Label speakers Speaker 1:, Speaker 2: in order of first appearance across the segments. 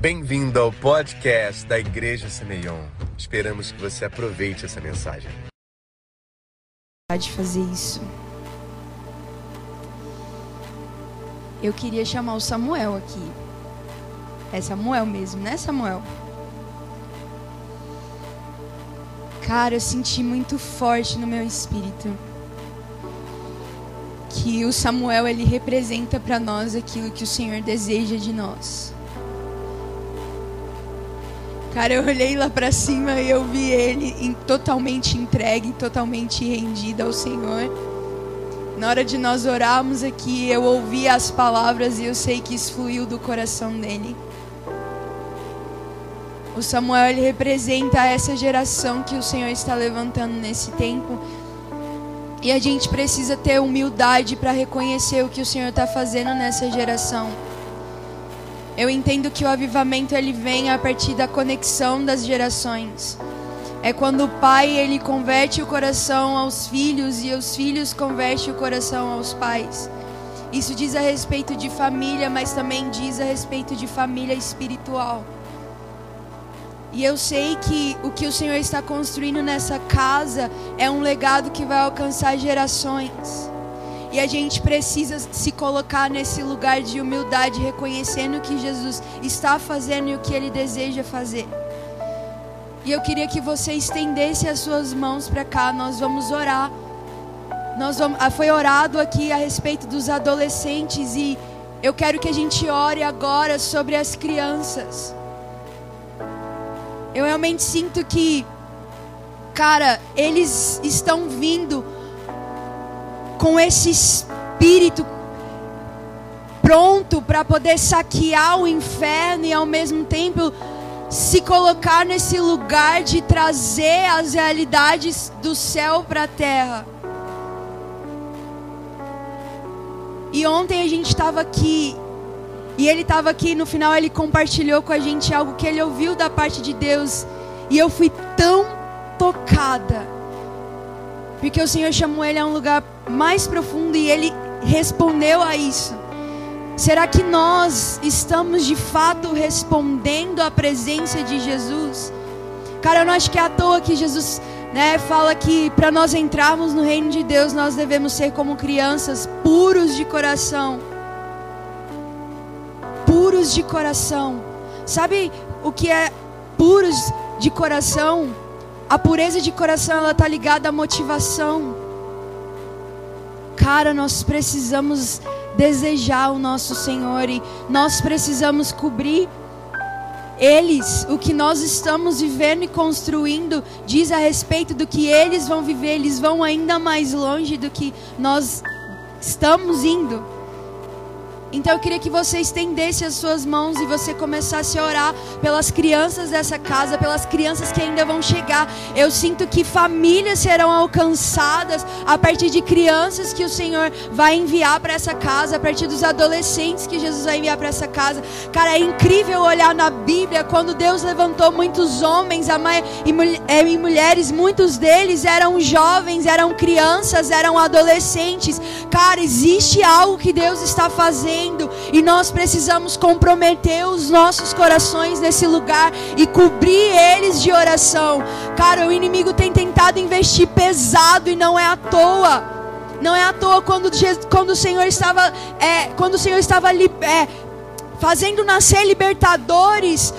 Speaker 1: Bem-vindo ao podcast da Igreja Semeion. Esperamos que você aproveite essa mensagem.
Speaker 2: de fazer isso. Eu queria chamar o Samuel aqui. É Samuel mesmo, né, Samuel? Cara, eu senti muito forte no meu espírito que o Samuel ele representa para nós aquilo que o Senhor deseja de nós. Cara, eu olhei lá para cima e eu vi ele em, totalmente entregue, totalmente rendido ao Senhor. Na hora de nós orarmos aqui, eu ouvi as palavras e eu sei que isso fluiu do coração dele. O Samuel ele representa essa geração que o Senhor está levantando nesse tempo. E a gente precisa ter humildade para reconhecer o que o Senhor está fazendo nessa geração. Eu entendo que o avivamento ele vem a partir da conexão das gerações. É quando o pai ele converte o coração aos filhos e os filhos convertem o coração aos pais. Isso diz a respeito de família, mas também diz a respeito de família espiritual. E eu sei que o que o Senhor está construindo nessa casa é um legado que vai alcançar gerações. E a gente precisa se colocar nesse lugar de humildade, reconhecendo o que Jesus está fazendo e o que ele deseja fazer. E eu queria que você estendesse as suas mãos para cá, nós vamos orar. Nós vamos, ah, foi orado aqui a respeito dos adolescentes e eu quero que a gente ore agora sobre as crianças. Eu realmente sinto que, cara, eles estão vindo com esse espírito pronto para poder saquear o inferno e ao mesmo tempo se colocar nesse lugar de trazer as realidades do céu para a terra. E ontem a gente estava aqui e ele estava aqui no final ele compartilhou com a gente algo que ele ouviu da parte de Deus e eu fui tão tocada porque o Senhor chamou ele a um lugar mais profundo e ele respondeu a isso. Será que nós estamos de fato respondendo à presença de Jesus? Cara, eu não acho que é à toa que Jesus né, fala que para nós entrarmos no reino de Deus, nós devemos ser como crianças puros de coração. Puros de coração. Sabe o que é puros de coração? A pureza de coração ela tá ligada à motivação. Cara, nós precisamos desejar o nosso Senhor e nós precisamos cobrir eles, o que nós estamos vivendo e construindo, diz a respeito do que eles vão viver, eles vão ainda mais longe do que nós estamos indo. Então eu queria que você estendesse as suas mãos e você começasse a orar pelas crianças dessa casa, pelas crianças que ainda vão chegar. Eu sinto que famílias serão alcançadas a partir de crianças que o Senhor vai enviar para essa casa, a partir dos adolescentes que Jesus vai enviar para essa casa. Cara, é incrível olhar na Bíblia quando Deus levantou muitos homens é, e mulheres, muitos deles eram jovens, eram crianças, eram adolescentes. Cara, existe algo que Deus está fazendo e nós precisamos comprometer os nossos corações nesse lugar e cobrir eles de oração. Cara, o inimigo tem tentado investir pesado e não é à toa. Não é à toa quando, quando o Senhor estava, é, quando o Senhor estava é, fazendo nascer libertadores,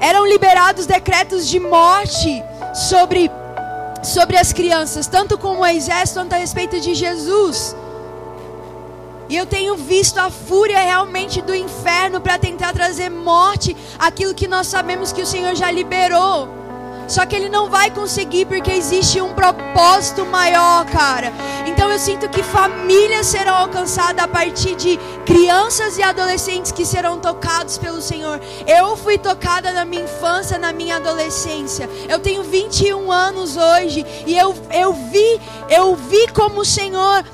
Speaker 2: eram liberados decretos de morte sobre, sobre as crianças, tanto com Moisés quanto a respeito de Jesus. E eu tenho visto a fúria realmente do inferno para tentar trazer morte aquilo que nós sabemos que o Senhor já liberou. Só que ele não vai conseguir porque existe um propósito maior, cara. Então eu sinto que famílias serão alcançadas a partir de crianças e adolescentes que serão tocados pelo Senhor. Eu fui tocada na minha infância, na minha adolescência. Eu tenho 21 anos hoje e eu, eu vi, eu vi como o Senhor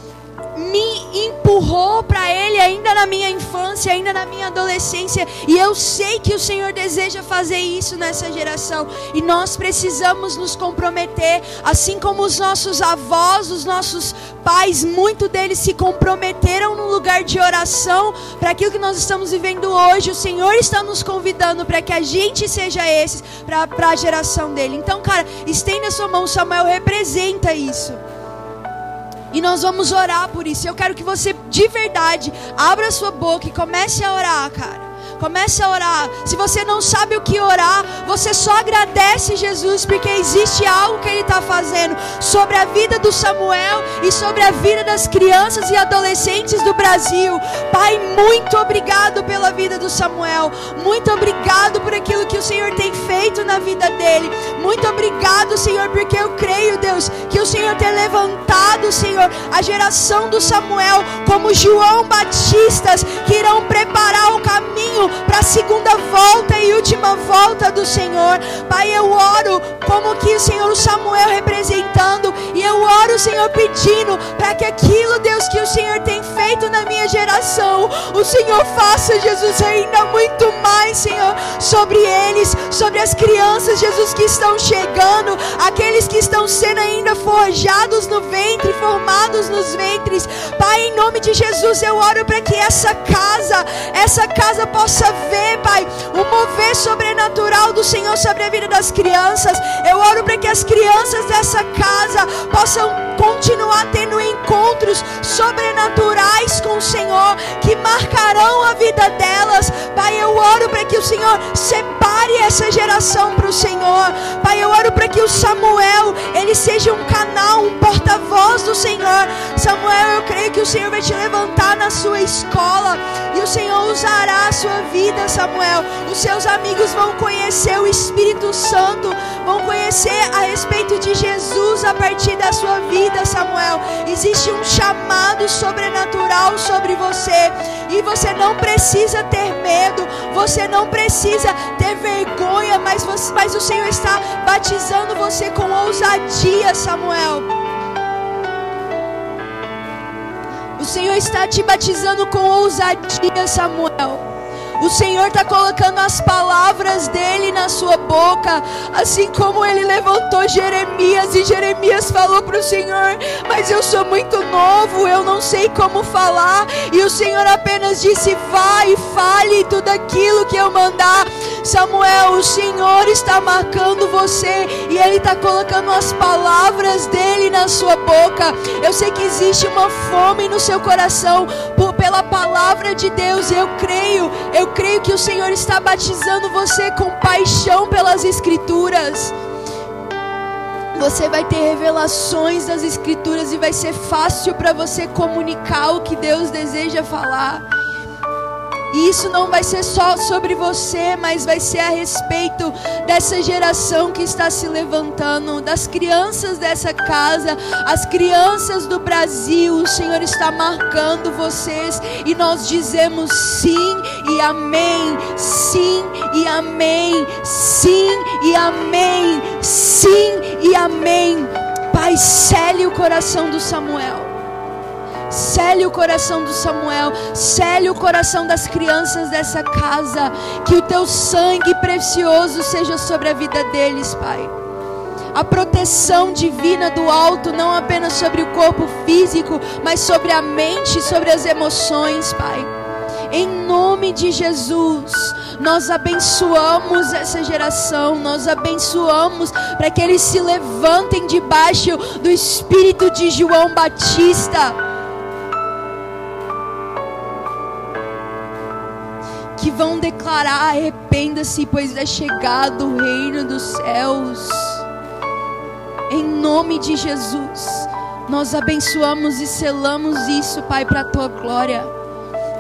Speaker 2: me empurrou para Ele ainda na minha infância, ainda na minha adolescência, e eu sei que o Senhor deseja fazer isso nessa geração, e nós precisamos nos comprometer, assim como os nossos avós, os nossos pais, muito deles se comprometeram no lugar de oração para aquilo que nós estamos vivendo hoje. O Senhor está nos convidando para que a gente seja esses para a geração dele. Então, cara, estenda a sua mão, Samuel representa isso. E nós vamos orar por isso. Eu quero que você, de verdade, abra sua boca e comece a orar, cara. Comece a orar. Se você não sabe o que orar, você só agradece Jesus, porque existe algo que Ele está fazendo sobre a vida do Samuel e sobre a vida das crianças e adolescentes do Brasil. Pai, muito obrigado pela vida do Samuel. Muito obrigado por aquilo que o Senhor tem feito na vida dele. Muito obrigado, Senhor, porque eu creio, Deus, que o Senhor tem levantado, Senhor, a geração do Samuel como João Batistas que irão preparar o caminho para a segunda volta e última volta do Senhor. Pai, eu oro como que o Senhor Samuel representando e eu oro, Senhor, pedindo para que aquilo, Deus, que o Senhor tem feito na minha geração, o Senhor faça, Jesus, ainda muito mais, Senhor, sobre eles, sobre as crianças, Jesus, que estão chegando, aqueles que estão sendo ainda forjados no ventre, formados nos ventres. Pai, em nome de Jesus, eu oro para que essa casa, essa casa possa possa ver, Pai, o mover sobrenatural do Senhor sobre a vida das crianças. Eu oro para que as crianças dessa casa possam continuar tendo encontros sobrenaturais com o Senhor que marcarão a vida delas. Pai, eu oro para que o Senhor separe essa geração para o Senhor. Pai, eu oro para que o Samuel ele seja um canal, um porta-voz do Senhor. Samuel, eu creio que o Senhor vai te levantar na sua escola e o Senhor usará a sua vida, Samuel. Os seus amigos vão conhecer o Espírito Santo, vão conhecer a respeito de Jesus a partir da sua vida, Samuel. Existe um chamado sobrenatural sobre você e você não precisa ter medo, você não precisa ter vergonha, mas, você, mas o Senhor está batizando você com ousadia, Samuel. O Senhor está te batizando com ousadia, Samuel. O Senhor está colocando as palavras dele na sua boca, assim como ele levantou Jeremias e Jeremias falou para o Senhor: Mas eu sou muito novo, eu não sei como falar. E o Senhor apenas disse: Vai e fale tudo aquilo que eu mandar. Samuel, o Senhor está marcando você e Ele está colocando as palavras dele na sua boca. Eu sei que existe uma fome no seu coração por, pela palavra de Deus. Eu creio, eu creio que o Senhor está batizando você com paixão pelas Escrituras. Você vai ter revelações das Escrituras e vai ser fácil para você comunicar o que Deus deseja falar. E isso não vai ser só sobre você, mas vai ser a respeito dessa geração que está se levantando, das crianças dessa casa, as crianças do Brasil. O Senhor está marcando vocês e nós dizemos sim e amém, sim e amém, sim e amém, sim e amém. Pai, cele o coração do Samuel. Cele o coração do Samuel, cele o coração das crianças dessa casa. Que o teu sangue precioso seja sobre a vida deles, Pai. A proteção divina do alto, não apenas sobre o corpo físico, mas sobre a mente, sobre as emoções, Pai. Em nome de Jesus, nós abençoamos essa geração, nós abençoamos para que eles se levantem debaixo do espírito de João Batista que vão declarar: arrependa-se, pois é chegado o reino dos céus. Em nome de Jesus, nós abençoamos e selamos isso, Pai, para a tua glória.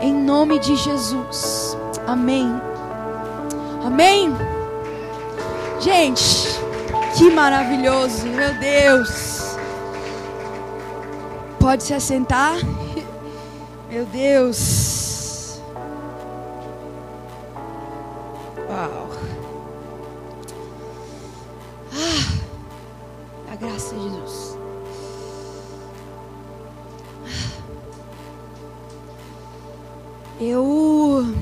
Speaker 2: Em nome de Jesus. Amém. Amém. Gente, que maravilhoso, meu Deus. Pode se assentar? Meu Deus. Uau. Ah, a graça de Jesus. Eu.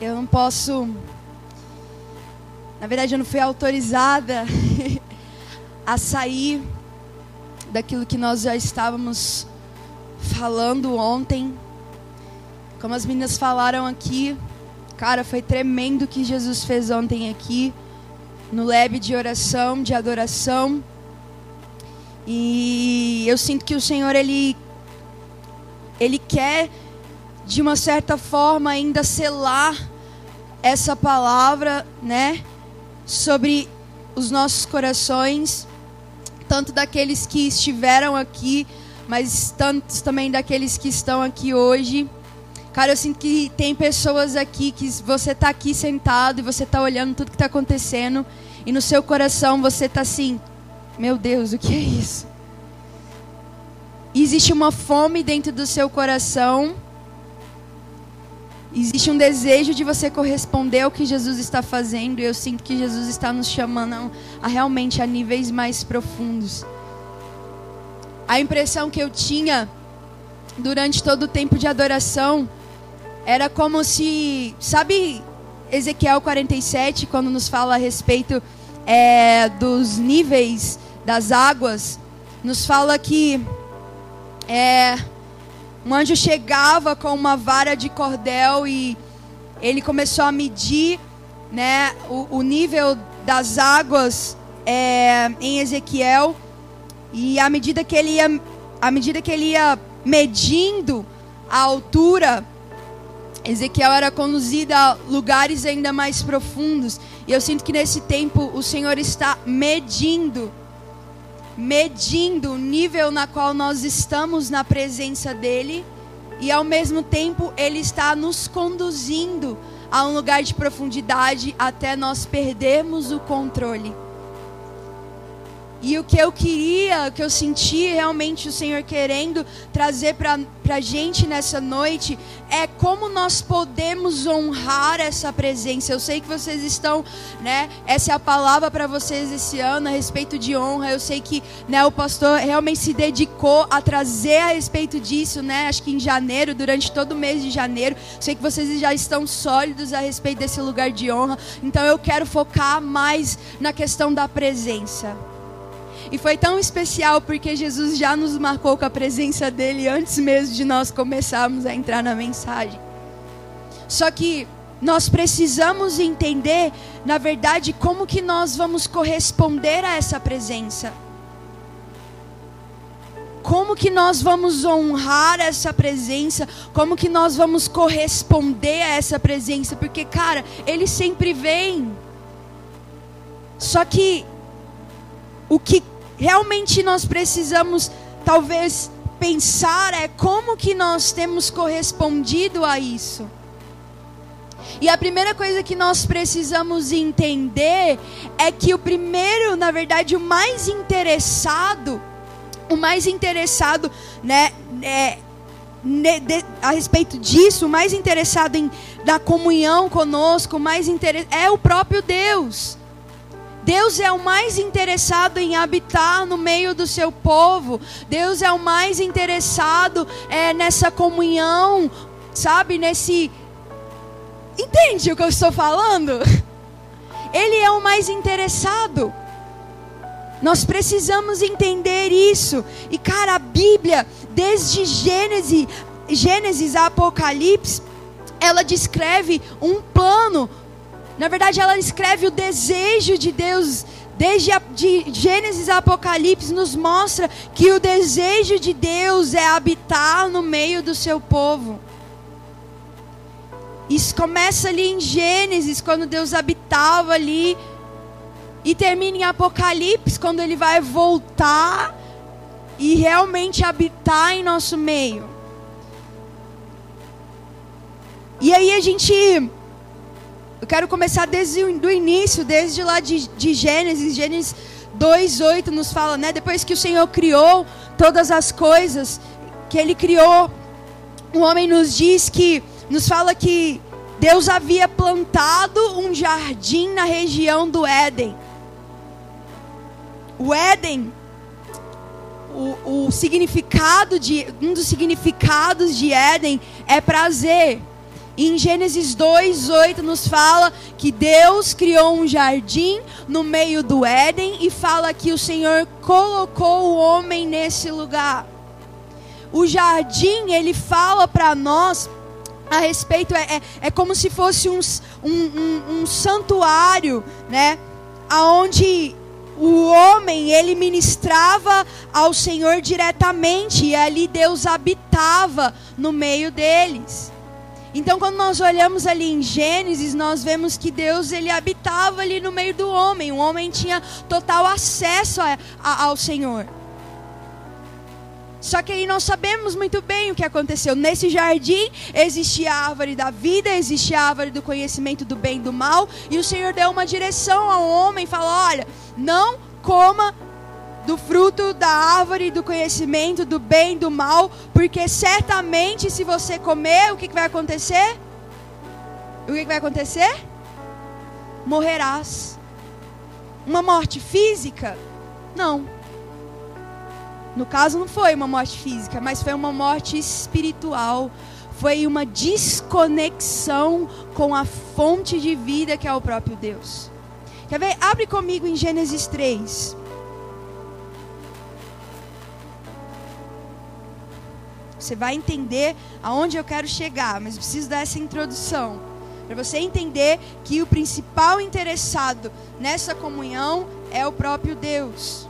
Speaker 2: Eu não posso. Na verdade, eu não fui autorizada a sair daquilo que nós já estávamos falando ontem. Como as meninas falaram aqui, cara, foi tremendo o que Jesus fez ontem aqui, no lab de oração, de adoração. E eu sinto que o Senhor, Ele ele quer, de uma certa forma, ainda selar essa palavra, né? Sobre os nossos corações, tanto daqueles que estiveram aqui, mas tantos também daqueles que estão aqui hoje. Cara, eu sinto que tem pessoas aqui que você está aqui sentado e você está olhando tudo que está acontecendo e no seu coração você está assim, meu Deus, o que é isso? existe uma fome dentro do seu coração. Existe um desejo de você corresponder ao que Jesus está fazendo. E eu sinto que Jesus está nos chamando a, realmente a níveis mais profundos. A impressão que eu tinha durante todo o tempo de adoração era como se, sabe, Ezequiel 47, quando nos fala a respeito é, dos níveis das águas, nos fala que é, um anjo chegava com uma vara de cordel e ele começou a medir né, o, o nível das águas é, em Ezequiel. E à medida que ele ia, à medida que ele ia medindo a altura, Ezequiel era conduzido a lugares ainda mais profundos. E eu sinto que nesse tempo o Senhor está medindo medindo o nível na qual nós estamos na presença dele e ao mesmo tempo ele está nos conduzindo a um lugar de profundidade até nós perdermos o controle. E o que eu queria, o que eu senti realmente o Senhor querendo trazer para a gente nessa noite é como nós podemos honrar essa presença. Eu sei que vocês estão, né? Essa é a palavra para vocês esse ano a respeito de honra. Eu sei que né, o pastor realmente se dedicou a trazer a respeito disso, né? Acho que em janeiro, durante todo o mês de janeiro. Sei que vocês já estão sólidos a respeito desse lugar de honra. Então eu quero focar mais na questão da presença. E foi tão especial porque Jesus já nos marcou com a presença dele antes mesmo de nós começarmos a entrar na mensagem. Só que nós precisamos entender, na verdade, como que nós vamos corresponder a essa presença. Como que nós vamos honrar essa presença? Como que nós vamos corresponder a essa presença? Porque, cara, ele sempre vem. Só que o que realmente nós precisamos, talvez, pensar é como que nós temos correspondido a isso. E a primeira coisa que nós precisamos entender é que o primeiro, na verdade, o mais interessado, o mais interessado, né, é, de, a respeito disso, o mais interessado em da comunhão conosco, mais é o próprio Deus. Deus é o mais interessado em habitar no meio do seu povo. Deus é o mais interessado é, nessa comunhão, sabe? Nesse. Entende o que eu estou falando? Ele é o mais interessado. Nós precisamos entender isso. E cara, a Bíblia, desde Gênesis, Gênesis a Apocalipse, ela descreve um plano na verdade, ela escreve o desejo de Deus. Desde a, de Gênesis a Apocalipse nos mostra que o desejo de Deus é habitar no meio do seu povo. Isso começa ali em Gênesis, quando Deus habitava ali, e termina em Apocalipse, quando ele vai voltar e realmente habitar em nosso meio. E aí a gente eu quero começar desde o início, desde lá de, de Gênesis. Gênesis 2,8 nos fala, né? Depois que o Senhor criou todas as coisas, que Ele criou, o homem nos diz que, nos fala que Deus havia plantado um jardim na região do Éden. O Éden, o, o significado de um dos significados de Éden é prazer. Em Gênesis 2:8 nos fala que Deus criou um jardim no meio do Éden e fala que o Senhor colocou o homem nesse lugar. O jardim, ele fala para nós a respeito, é, é, é, como se fosse um, um, um, um santuário, né? Aonde o homem ele ministrava ao Senhor diretamente e ali Deus habitava no meio deles. Então, quando nós olhamos ali em Gênesis, nós vemos que Deus ele habitava ali no meio do homem. O homem tinha total acesso a, a, ao Senhor. Só que aí nós sabemos muito bem o que aconteceu. Nesse jardim existia a árvore da vida, existia a árvore do conhecimento do bem e do mal, e o Senhor deu uma direção ao homem, falou: "Olha, não coma do fruto da árvore do conhecimento do bem e do mal, porque certamente se você comer, o que, que vai acontecer? O que, que vai acontecer? Morrerás. Uma morte física? Não. No caso, não foi uma morte física, mas foi uma morte espiritual. Foi uma desconexão com a fonte de vida que é o próprio Deus. Quer ver? Abre comigo em Gênesis 3. Você vai entender aonde eu quero chegar, mas preciso dar essa introdução. Para você entender que o principal interessado nessa comunhão é o próprio Deus.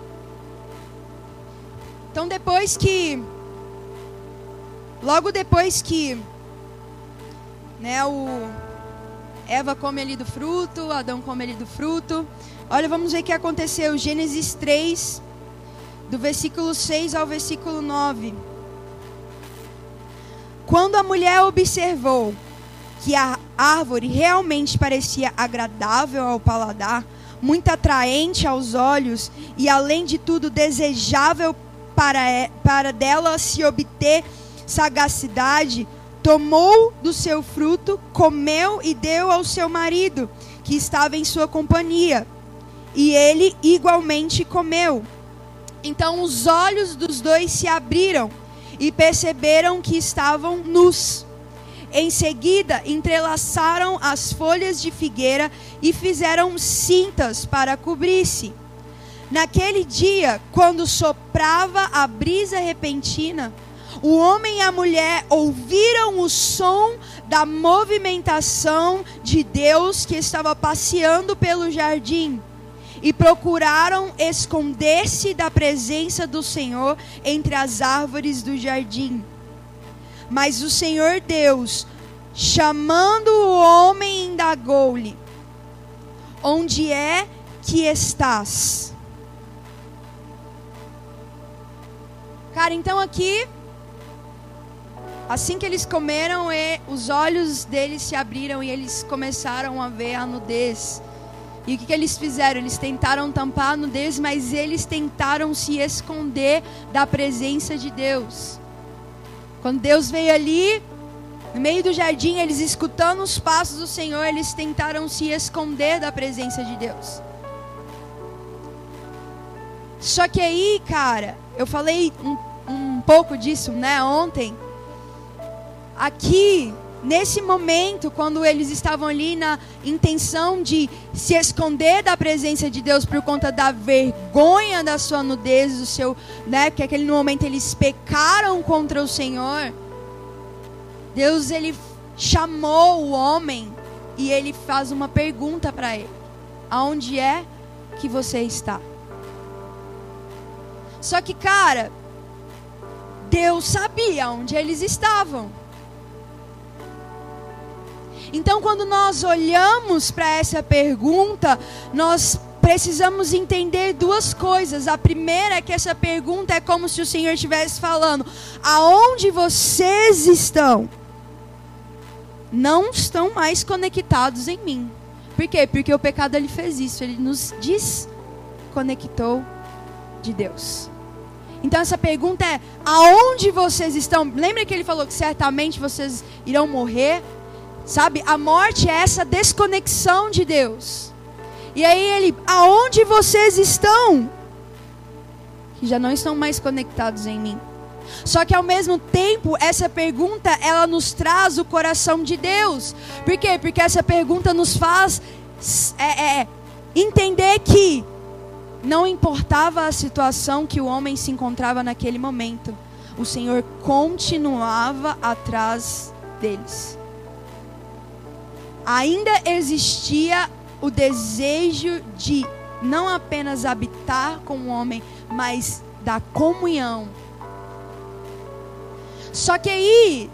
Speaker 2: Então depois que logo depois que né, o Eva come ali do fruto, Adão come ali do fruto. Olha, vamos ver o que aconteceu. Gênesis 3, do versículo 6 ao versículo 9. Quando a mulher observou que a árvore realmente parecia agradável ao paladar, muito atraente aos olhos e, além de tudo, desejável para, para dela se obter sagacidade, tomou do seu fruto, comeu e deu ao seu marido, que estava em sua companhia. E ele igualmente comeu. Então os olhos dos dois se abriram e perceberam que estavam nus. Em seguida, entrelaçaram as folhas de figueira e fizeram cintas para cobrir-se. Naquele dia, quando soprava a brisa repentina, o homem e a mulher ouviram o som da movimentação de Deus que estava passeando pelo jardim e procuraram esconder-se da presença do Senhor entre as árvores do jardim. Mas o Senhor Deus, chamando o homem, indagou-lhe: Onde é que estás? Cara, então aqui, assim que eles comeram, os olhos deles se abriram e eles começaram a ver a nudez. E o que, que eles fizeram? Eles tentaram tampar a nudez, mas eles tentaram se esconder da presença de Deus. Quando Deus veio ali, no meio do jardim, eles escutando os passos do Senhor, eles tentaram se esconder da presença de Deus. Só que aí, cara, eu falei um, um pouco disso, né, ontem. Aqui, nesse momento, quando eles estavam ali na intenção de se esconder da presença de Deus por conta da vergonha da sua nudez, do seu, né, que aquele momento eles pecaram contra o Senhor. Deus ele chamou o homem e ele faz uma pergunta para ele: Aonde é que você está? Só que, cara, Deus sabia onde eles estavam. Então, quando nós olhamos para essa pergunta, nós precisamos entender duas coisas. A primeira é que essa pergunta é como se o Senhor estivesse falando: aonde vocês estão? Não estão mais conectados em mim. Por quê? Porque o pecado ele fez isso, ele nos desconectou de Deus. Então essa pergunta é: aonde vocês estão? Lembra que ele falou que certamente vocês irão morrer? Sabe? A morte é essa desconexão de Deus. E aí ele: aonde vocês estão? já não estão mais conectados em mim. Só que ao mesmo tempo, essa pergunta ela nos traz o coração de Deus. Por quê? Porque essa pergunta nos faz é, é, entender que não importava a situação que o homem se encontrava naquele momento, o Senhor continuava atrás deles. Ainda existia o desejo de não apenas habitar com o homem, mas da comunhão. Só que aí,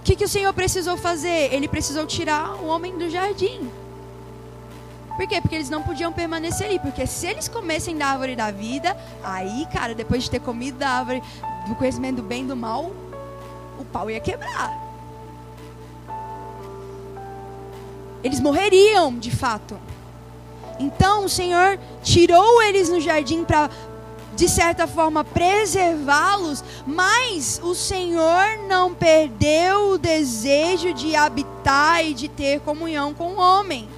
Speaker 2: o que, que o Senhor precisou fazer? Ele precisou tirar o homem do jardim. Por quê? Porque eles não podiam permanecer ali. Porque se eles comessem da árvore da vida, aí, cara, depois de ter comido da árvore do conhecimento do bem e do mal, o pau ia quebrar. Eles morreriam, de fato. Então o Senhor tirou eles no jardim para, de certa forma, preservá-los, mas o Senhor não perdeu o desejo de habitar e de ter comunhão com o homem.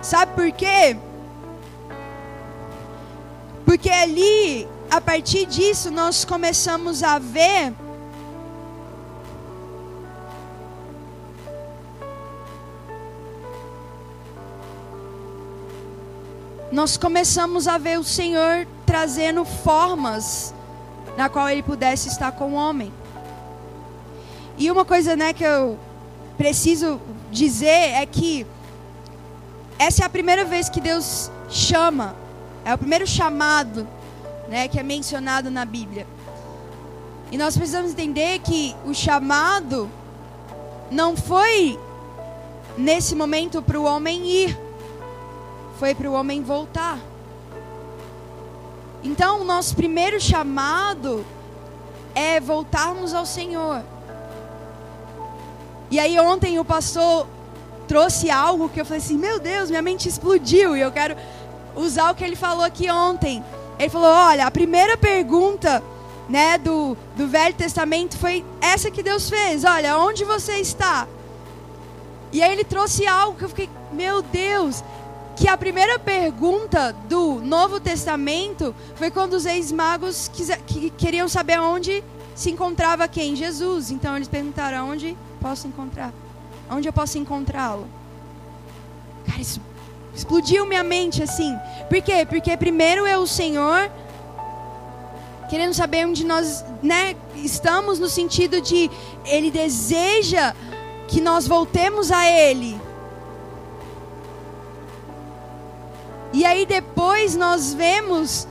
Speaker 2: Sabe por quê? Porque ali, a partir disso, nós começamos a ver nós começamos a ver o Senhor trazendo formas na qual ele pudesse estar com o homem. E uma coisa, né, que eu preciso dizer é que essa é a primeira vez que Deus chama, é o primeiro chamado, né, que é mencionado na Bíblia. E nós precisamos entender que o chamado não foi nesse momento para o homem ir, foi para o homem voltar. Então, o nosso primeiro chamado é voltarmos ao Senhor. E aí ontem o pastor trouxe algo que eu falei assim: meu Deus, minha mente explodiu. E eu quero usar o que ele falou aqui ontem. Ele falou: olha, a primeira pergunta né, do, do Velho Testamento foi essa que Deus fez: olha, onde você está? E aí ele trouxe algo que eu fiquei: meu Deus. Que a primeira pergunta do Novo Testamento foi quando os ex-magos que queriam saber onde se encontrava quem? Jesus. Então eles perguntaram: onde posso encontrar? Onde eu posso encontrá-lo? Cara, isso explodiu minha mente assim. Por quê? Porque primeiro é o Senhor querendo saber onde nós, né, estamos no sentido de ele deseja que nós voltemos a ele. E aí depois nós vemos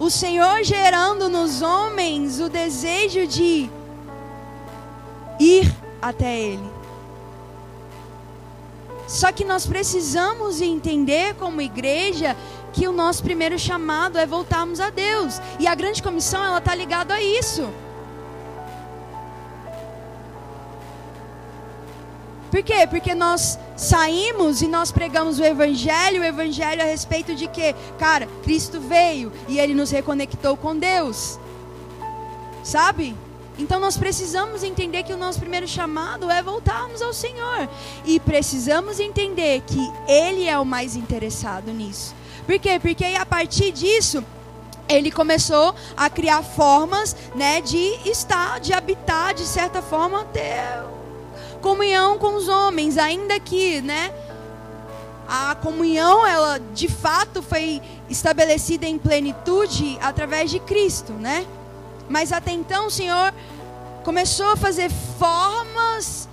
Speaker 2: o Senhor gerando nos homens o desejo de ir até Ele. Só que nós precisamos entender como igreja que o nosso primeiro chamado é voltarmos a Deus. E a grande comissão ela está ligada a isso. Por quê? Porque nós saímos e nós pregamos o evangelho, o evangelho a respeito de que, cara, Cristo veio e ele nos reconectou com Deus. Sabe? Então nós precisamos entender que o nosso primeiro chamado é voltarmos ao Senhor. E precisamos entender que Ele é o mais interessado nisso. Por quê? Porque a partir disso, ele começou a criar formas né, de estar, de habitar, de certa forma, ter comunhão com os homens, ainda que, né? A comunhão, ela de fato foi estabelecida em plenitude através de Cristo, né? Mas até então o Senhor começou a fazer formas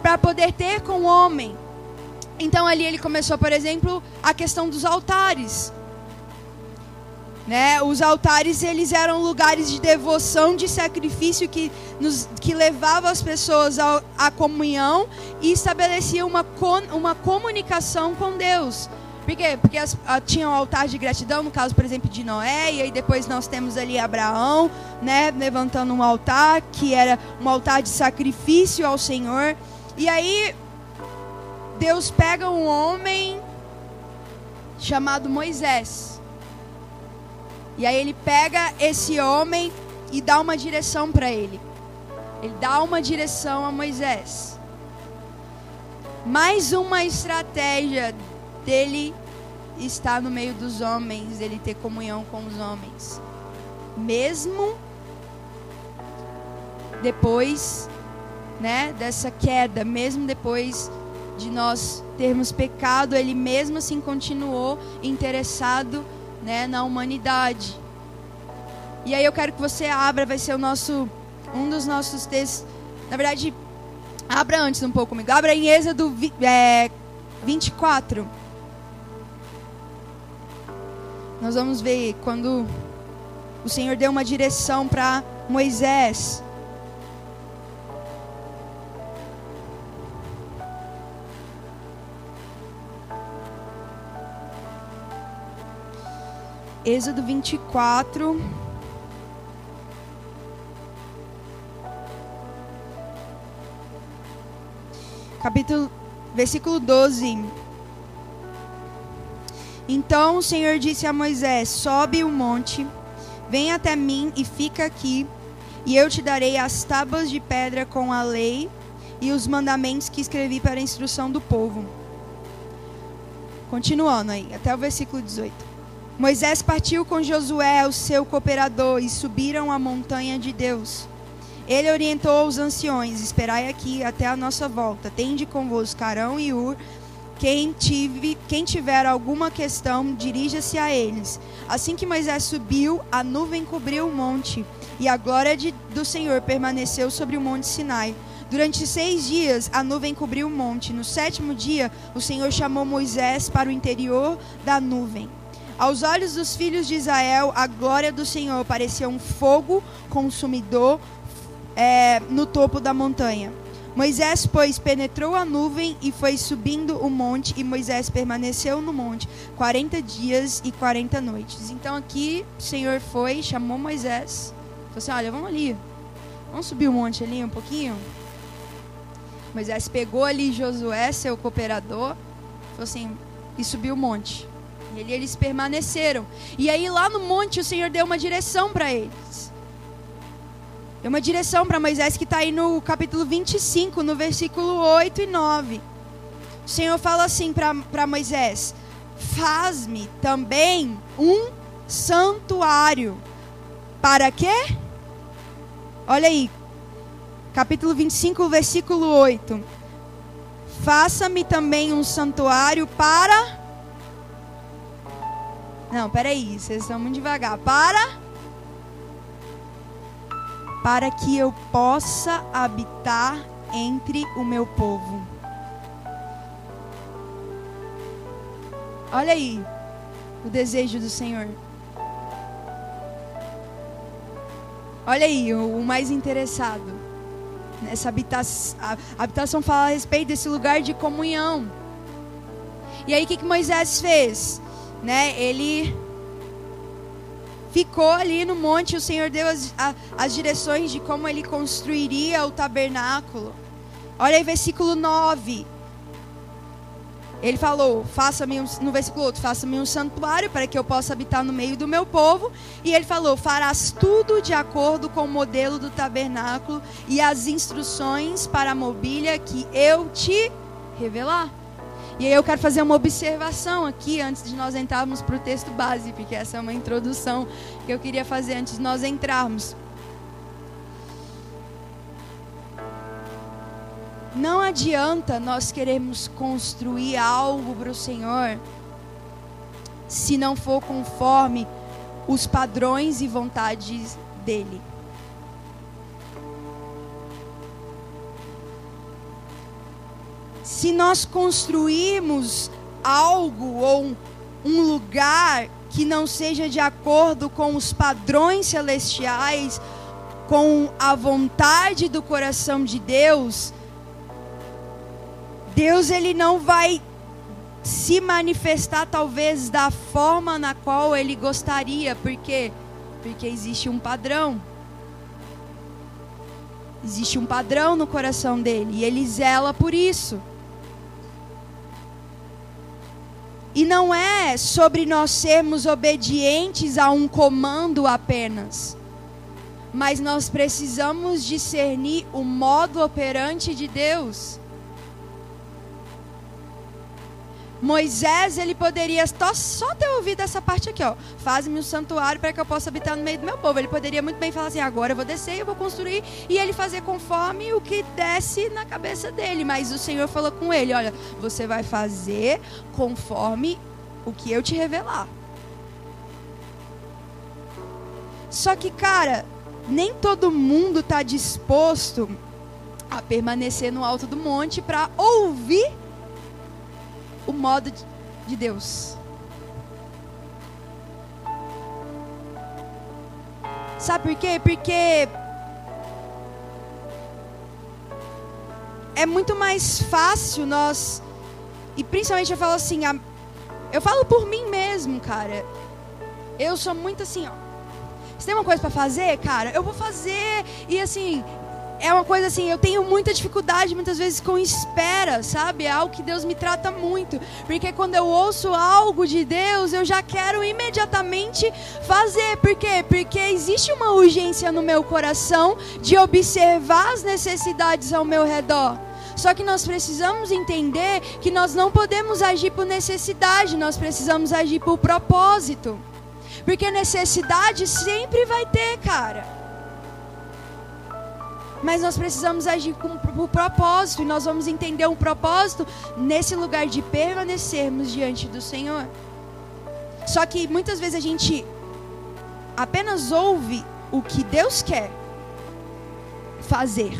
Speaker 2: para poder ter com o homem. Então ali ele começou, por exemplo, a questão dos altares. Né? Os altares eles eram lugares de devoção, de sacrifício que, nos, que levavam as pessoas à comunhão e estabelecia uma, uma comunicação com Deus. Por quê? Porque as, a, tinha um altar de gratidão, no caso, por exemplo, de Noé, e aí depois nós temos ali Abraão, né, levantando um altar, que era um altar de sacrifício ao Senhor. E aí Deus pega um homem chamado Moisés. E aí ele pega esse homem e dá uma direção para ele. Ele dá uma direção a Moisés. Mais uma estratégia dele estar no meio dos homens, ele ter comunhão com os homens. Mesmo depois, né, dessa queda, mesmo depois de nós termos pecado, ele mesmo assim continuou interessado, né, na humanidade. E aí eu quero que você abra, vai ser o nosso um dos nossos textos. Na verdade, abra antes um pouco comigo. Abra em Êxodo é, 24. Nós vamos ver quando o Senhor deu uma direção para Moisés. Êxodo 24. Capítulo, versículo 12. Então o Senhor disse a Moisés: Sobe o monte, vem até mim e fica aqui, e eu te darei as tábuas de pedra com a lei e os mandamentos que escrevi para a instrução do povo. Continuando aí, até o versículo 18. Moisés partiu com Josué, o seu cooperador, e subiram a montanha de Deus. Ele orientou os anciões: Esperai aqui até a nossa volta. Tende convosco Arão e Ur. Quem, tive, quem tiver alguma questão, dirija-se a eles. Assim que Moisés subiu, a nuvem cobriu o monte, e a glória de, do Senhor permaneceu sobre o monte Sinai. Durante seis dias a nuvem cobriu o monte. No sétimo dia, o Senhor chamou Moisés para o interior da nuvem. Aos olhos dos filhos de Israel, a glória do Senhor parecia um fogo consumidor é, no topo da montanha. Moisés, pois, penetrou a nuvem e foi subindo o monte, e Moisés permaneceu no monte 40 dias e 40 noites. Então aqui o Senhor foi, chamou Moisés, falou assim: Olha, vamos ali, vamos subir o monte ali um pouquinho. Moisés pegou ali Josué, seu cooperador, falou assim, e subiu o monte. E ali eles permaneceram. E aí lá no monte o Senhor deu uma direção para eles. Deu uma direção para Moisés que está aí no capítulo 25, no versículo 8 e 9. O Senhor fala assim para Moisés: Faz-me também um santuário. Para quê? Olha aí, capítulo 25, versículo 8. Faça-me também um santuário para não, peraí, vocês estão muito devagar. Para. Para que eu possa habitar entre o meu povo. Olha aí o desejo do Senhor. Olha aí, o, mais interessado. Nessa habitação, habitação fala a respeito desse lugar de comunhão. E aí o que, que Moisés fez? Né? Ele ficou ali no monte, o Senhor deu as, a, as direções de como ele construiria o tabernáculo. Olha aí, versículo 9. Ele falou: faça-me um, no versículo outro, faça-me um santuário para que eu possa habitar no meio do meu povo. E ele falou: farás tudo de acordo com o modelo do tabernáculo e as instruções para a mobília que eu te revelar. E aí eu quero fazer uma observação aqui antes de nós entrarmos para o texto base, porque essa é uma introdução que eu queria fazer antes de nós entrarmos. Não adianta nós queremos construir algo para o Senhor se não for conforme os padrões e vontades dele. Se nós construirmos algo ou um lugar que não seja de acordo com os padrões celestiais, com a vontade do coração de Deus, Deus ele não vai se manifestar talvez da forma na qual ele gostaria, porque porque existe um padrão. Existe um padrão no coração dele e ele zela por isso. Não é sobre nós sermos obedientes a um comando apenas. Mas nós precisamos discernir o modo operante de Deus. Moisés, ele poderia só ter ouvido essa parte aqui, ó. Faz-me um santuário para que eu possa habitar no meio do meu povo. Ele poderia muito bem falar assim: agora eu vou descer, eu vou construir. E ele fazer conforme o que desce na cabeça dele. Mas o Senhor falou com ele: olha, você vai fazer conforme o que eu te revelar. Só que, cara, nem todo mundo está disposto a permanecer no alto do monte para ouvir o modo de Deus. Sabe por quê? Porque é muito mais fácil nós e principalmente eu falo assim, eu falo por mim mesmo, cara. Eu sou muito assim, ó. Se tem uma coisa para fazer, cara, eu vou fazer e assim, é uma coisa assim, eu tenho muita dificuldade muitas vezes com espera, sabe? É algo que Deus me trata muito. Porque quando eu ouço algo de Deus, eu já quero imediatamente fazer. Por quê? Porque existe uma urgência no meu coração de observar as necessidades ao meu redor. Só que nós precisamos entender que nós não podemos agir por necessidade, nós precisamos agir por propósito. Porque necessidade sempre vai ter, cara. Mas nós precisamos agir com o propósito, e nós vamos entender um propósito nesse lugar de permanecermos diante do Senhor. Só que muitas vezes a gente apenas ouve o que Deus quer fazer,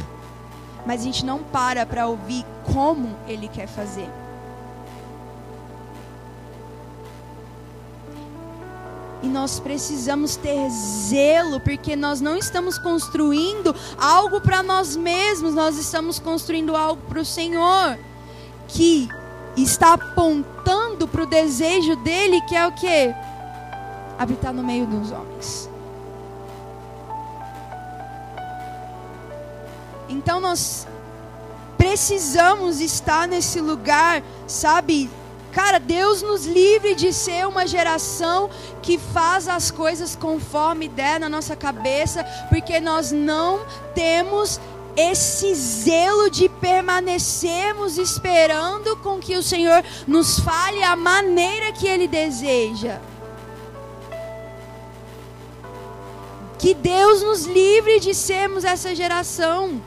Speaker 2: mas a gente não para para ouvir como Ele quer fazer. E nós precisamos ter zelo, porque nós não estamos construindo algo para nós mesmos, nós estamos construindo algo para o Senhor, que está apontando para o desejo dele, que é o que? Habitar no meio dos homens. Então nós precisamos estar nesse lugar, sabe, Cara, Deus nos livre de ser uma geração que faz as coisas conforme der na nossa cabeça, porque nós não temos esse zelo de permanecermos esperando com que o Senhor nos fale a maneira que Ele deseja. Que Deus nos livre de sermos essa geração.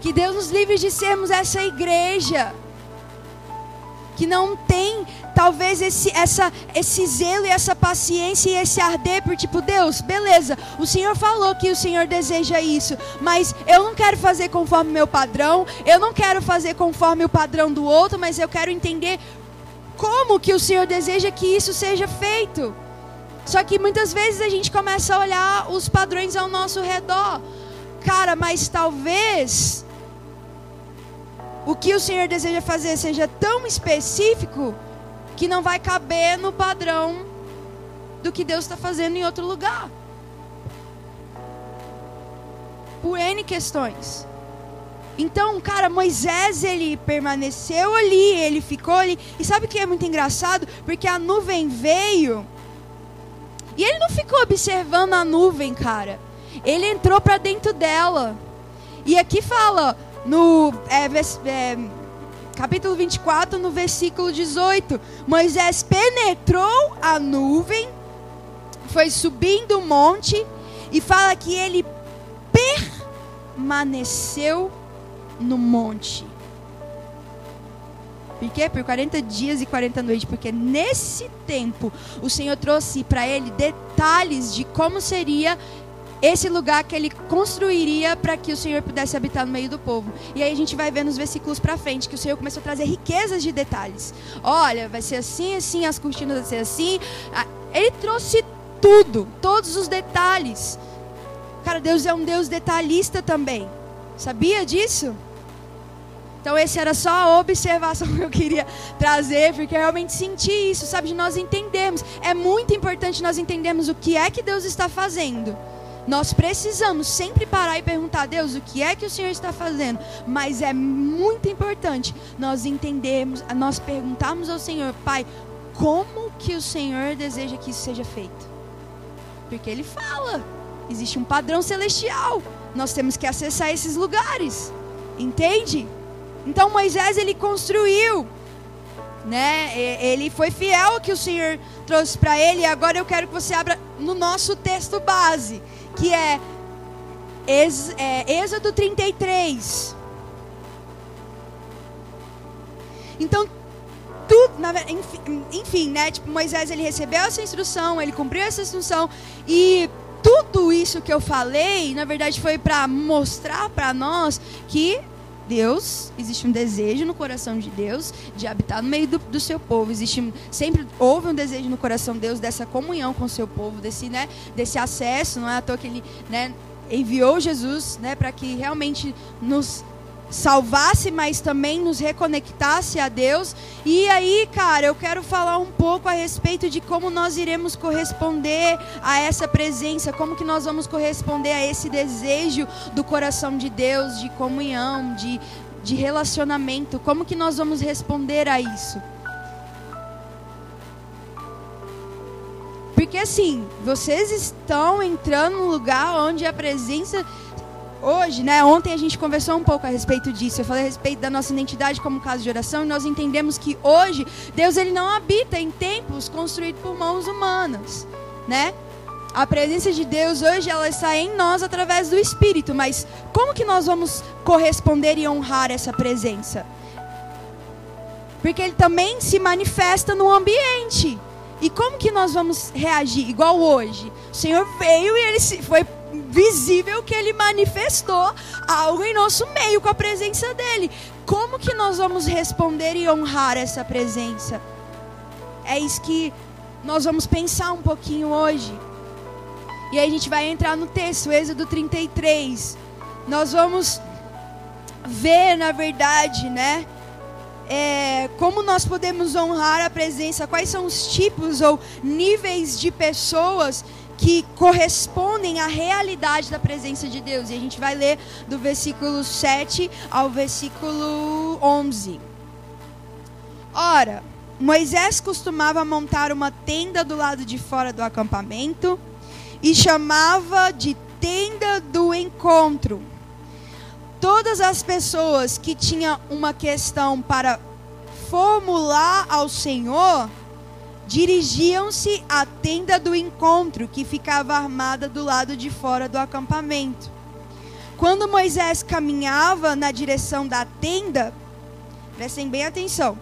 Speaker 2: Que Deus nos livre de sermos essa igreja que não tem talvez esse, essa, esse zelo e essa paciência e esse arder por tipo, Deus, beleza, o Senhor falou que o Senhor deseja isso, mas eu não quero fazer conforme meu padrão, eu não quero fazer conforme o padrão do outro, mas eu quero entender como que o Senhor deseja que isso seja feito. Só que muitas vezes a gente começa a olhar os padrões ao nosso redor. Cara, mas talvez o que o Senhor deseja fazer seja tão específico que não vai caber no padrão do que Deus está fazendo em outro lugar. Por N questões. Então, cara, Moisés ele permaneceu ali, ele ficou ali. E sabe o que é muito engraçado? Porque a nuvem veio e ele não ficou observando a nuvem, cara. Ele entrou para dentro dela. E aqui fala, no é, é, capítulo 24, no versículo 18. Moisés penetrou a nuvem, foi subindo o monte, e fala que ele permaneceu no monte. Por quê? Por 40 dias e 40 noites. Porque nesse tempo o Senhor trouxe para ele detalhes de como seria esse lugar que ele construiria para que o Senhor pudesse habitar no meio do povo. E aí a gente vai ver nos versículos para frente que o Senhor começou a trazer riquezas de detalhes. Olha, vai ser assim, assim, as cortinas vão ser assim. Ah, ele trouxe tudo, todos os detalhes. Cara, Deus é um Deus detalhista também. Sabia disso? Então, esse era só a observação que eu queria trazer, porque eu realmente senti isso, sabe? De nós entendermos. É muito importante nós entendermos o que é que Deus está fazendo. Nós precisamos sempre parar e perguntar, Deus, o que é que o Senhor está fazendo? Mas é muito importante nós entendermos, nós perguntarmos ao Senhor, Pai, como que o Senhor deseja que isso seja feito? Porque Ele fala, existe um padrão celestial. Nós temos que acessar esses lugares. Entende? Então Moisés ele construiu né? Ele foi fiel ao que o Senhor trouxe para ele. E agora eu quero que você abra no nosso texto base, que é, é Êxodo 33. Então, tudo, enfim, enfim, né? Tipo, Moisés ele recebeu essa instrução, ele cumpriu essa instrução e tudo isso que eu falei, na verdade, foi para mostrar para nós que Deus, existe um desejo no coração de Deus de habitar no meio do, do, seu povo. Existe sempre houve um desejo no coração de Deus dessa comunhão com o seu povo, desse, né, desse acesso, não é à toa que ele, né, enviou Jesus, né, para que realmente nos salvasse, mas também nos reconectasse a Deus. E aí, cara, eu quero falar um pouco a respeito de como nós iremos corresponder a essa presença, como que nós vamos corresponder a esse desejo do coração de Deus, de comunhão, de, de relacionamento, como que nós vamos responder a isso. Porque assim, vocês estão entrando num lugar onde a presença hoje, né? Ontem a gente conversou um pouco a respeito disso. Eu falei a respeito da nossa identidade como casa de oração e nós entendemos que hoje Deus ele não habita em templos construídos por mãos humanas, né? A presença de Deus hoje ela está em nós através do Espírito, mas como que nós vamos corresponder e honrar essa presença? Porque ele também se manifesta no ambiente. E como que nós vamos reagir? Igual hoje. O Senhor veio e ele foi visível que ele manifestou algo em nosso meio com a presença dele. Como que nós vamos responder e honrar essa presença? É isso que nós vamos pensar um pouquinho hoje. E aí a gente vai entrar no texto, Êxodo 33. Nós vamos ver, na verdade, né? É, como nós podemos honrar a presença, quais são os tipos ou níveis de pessoas que correspondem à realidade da presença de Deus. E a gente vai ler do versículo 7 ao versículo 11. Ora, Moisés costumava montar uma tenda do lado de fora do acampamento e chamava de tenda do encontro. Todas as pessoas que tinham uma questão para formular ao Senhor dirigiam-se à tenda do encontro, que ficava armada do lado de fora do acampamento. Quando Moisés caminhava na direção da tenda, prestem bem atenção,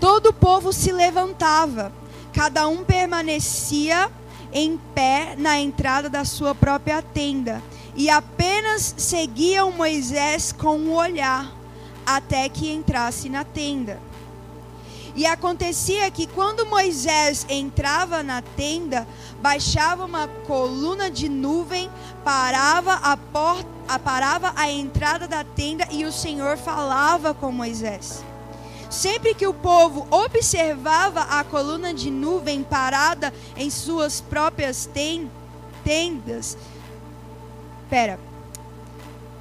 Speaker 2: todo o povo se levantava, cada um permanecia em pé na entrada da sua própria tenda, e apenas seguiam Moisés com o olhar, até que entrasse na tenda. E acontecia que quando Moisés entrava na tenda, baixava uma coluna de nuvem, parava a porta, parava a entrada da tenda e o Senhor falava com Moisés. Sempre que o povo observava a coluna de nuvem parada em suas próprias tendas, pera,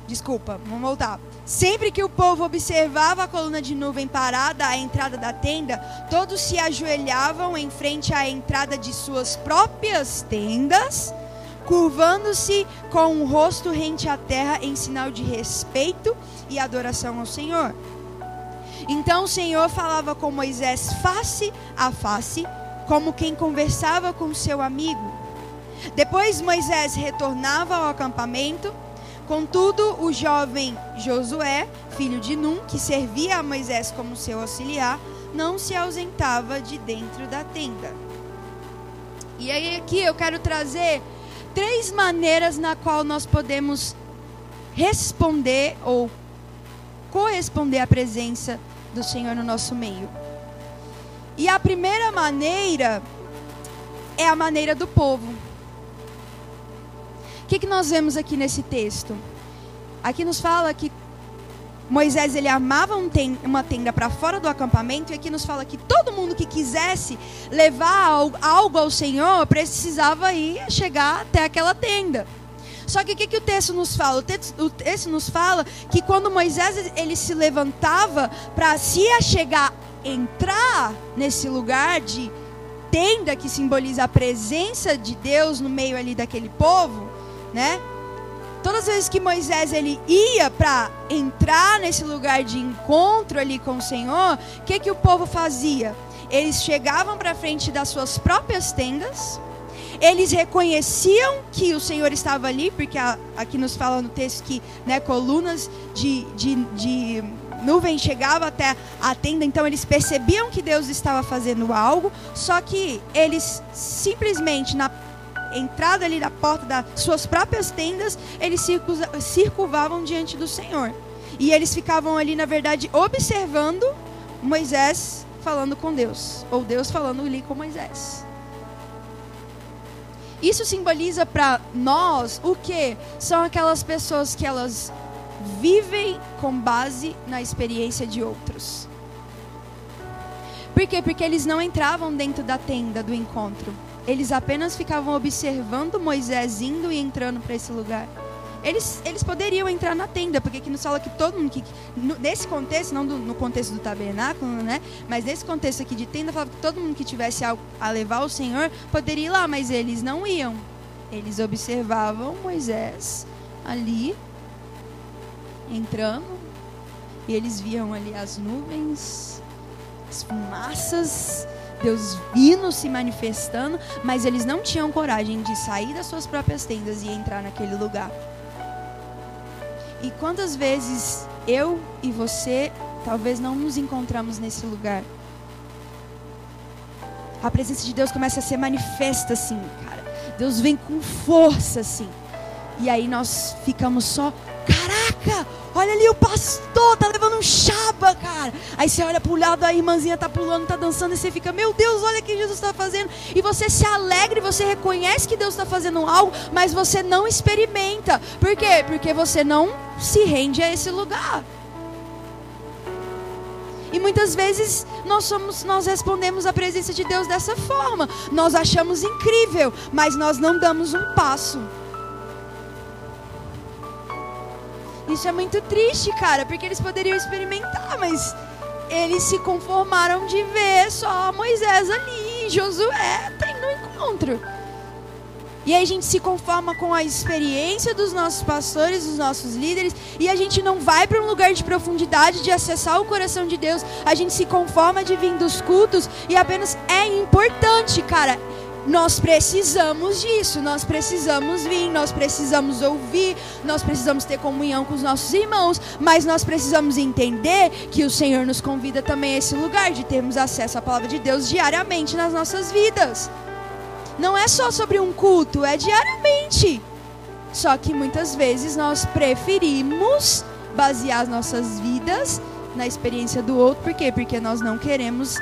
Speaker 2: desculpa, vamos voltar. Sempre que o povo observava a coluna de nuvem parada à entrada da tenda, todos se ajoelhavam em frente à entrada de suas próprias tendas, curvando-se com o rosto rente à terra em sinal de respeito e adoração ao Senhor. Então o Senhor falava com Moisés face a face, como quem conversava com seu amigo. Depois Moisés retornava ao acampamento Contudo, o jovem Josué, filho de Num, que servia a Moisés como seu auxiliar, não se ausentava de dentro da tenda. E aí aqui eu quero trazer três maneiras na qual nós podemos responder ou corresponder à presença do Senhor no nosso meio. E a primeira maneira é a maneira do povo que, que nós vemos aqui nesse texto? Aqui nos fala que Moisés ele armava um ten uma tenda para fora do acampamento e aqui nos fala que todo mundo que quisesse levar algo ao Senhor precisava ir chegar até aquela tenda. Só que o que, que o texto nos fala? O texto, o texto nos fala que quando Moisés ele se levantava para se achegar, entrar nesse lugar de tenda que simboliza a presença de Deus no meio ali daquele povo, né? todas as vezes que Moisés ele ia para entrar nesse lugar de encontro ali com o Senhor, o que que o povo fazia? Eles chegavam para frente das suas próprias tendas. Eles reconheciam que o Senhor estava ali, porque aqui nos fala no texto que né, colunas de, de, de nuvem chegava até a tenda, então eles percebiam que Deus estava fazendo algo, só que eles simplesmente na entrada ali da porta das suas próprias tendas, eles circulavam diante do Senhor. E eles ficavam ali, na verdade, observando Moisés falando com Deus, ou Deus falando ali com Moisés. Isso simboliza para nós o que? São aquelas pessoas que elas vivem com base na experiência de outros. Por quê? Porque eles não entravam dentro da tenda do encontro. Eles apenas ficavam observando Moisés indo e entrando para esse lugar. Eles, eles poderiam entrar na tenda, porque aqui nos fala que todo mundo que. nesse contexto, não do, no contexto do tabernáculo, né? Mas nesse contexto aqui de tenda, falava que todo mundo que tivesse algo a levar o Senhor poderia ir lá, mas eles não iam. Eles observavam Moisés ali entrando e eles viam ali as nuvens, as fumaças, Deus vindo se manifestando, mas eles não tinham coragem de sair das suas próprias tendas e entrar naquele lugar. E quantas vezes eu e você talvez não nos encontramos nesse lugar? A presença de Deus começa a ser manifesta assim, cara. Deus vem com força assim. E aí nós ficamos só, caraca, olha ali o pastor, tá levando um chaba, cara. Aí você olha pro lado, a irmãzinha tá pulando, tá dançando, e você fica, meu Deus, olha o que Jesus está fazendo. E você se alegra e você reconhece que Deus está fazendo algo, mas você não experimenta. Por quê? Porque você não se rende a esse lugar. E muitas vezes nós somos, nós respondemos à presença de Deus dessa forma. Nós achamos incrível, mas nós não damos um passo. Isso é muito triste, cara, porque eles poderiam experimentar, mas eles se conformaram de ver só Moisés ali, Josué tendo um encontro. E aí a gente se conforma com a experiência dos nossos pastores, dos nossos líderes, e a gente não vai para um lugar de profundidade, de acessar o coração de Deus. A gente se conforma de vir dos cultos e apenas é importante, cara. Nós precisamos disso, nós precisamos vir, nós precisamos ouvir, nós precisamos ter comunhão com os nossos irmãos, mas nós precisamos entender que o Senhor nos convida também a esse lugar de termos acesso à palavra de Deus diariamente nas nossas vidas. Não é só sobre um culto, é diariamente. Só que muitas vezes nós preferimos basear as nossas vidas na experiência do outro, por quê? Porque nós não queremos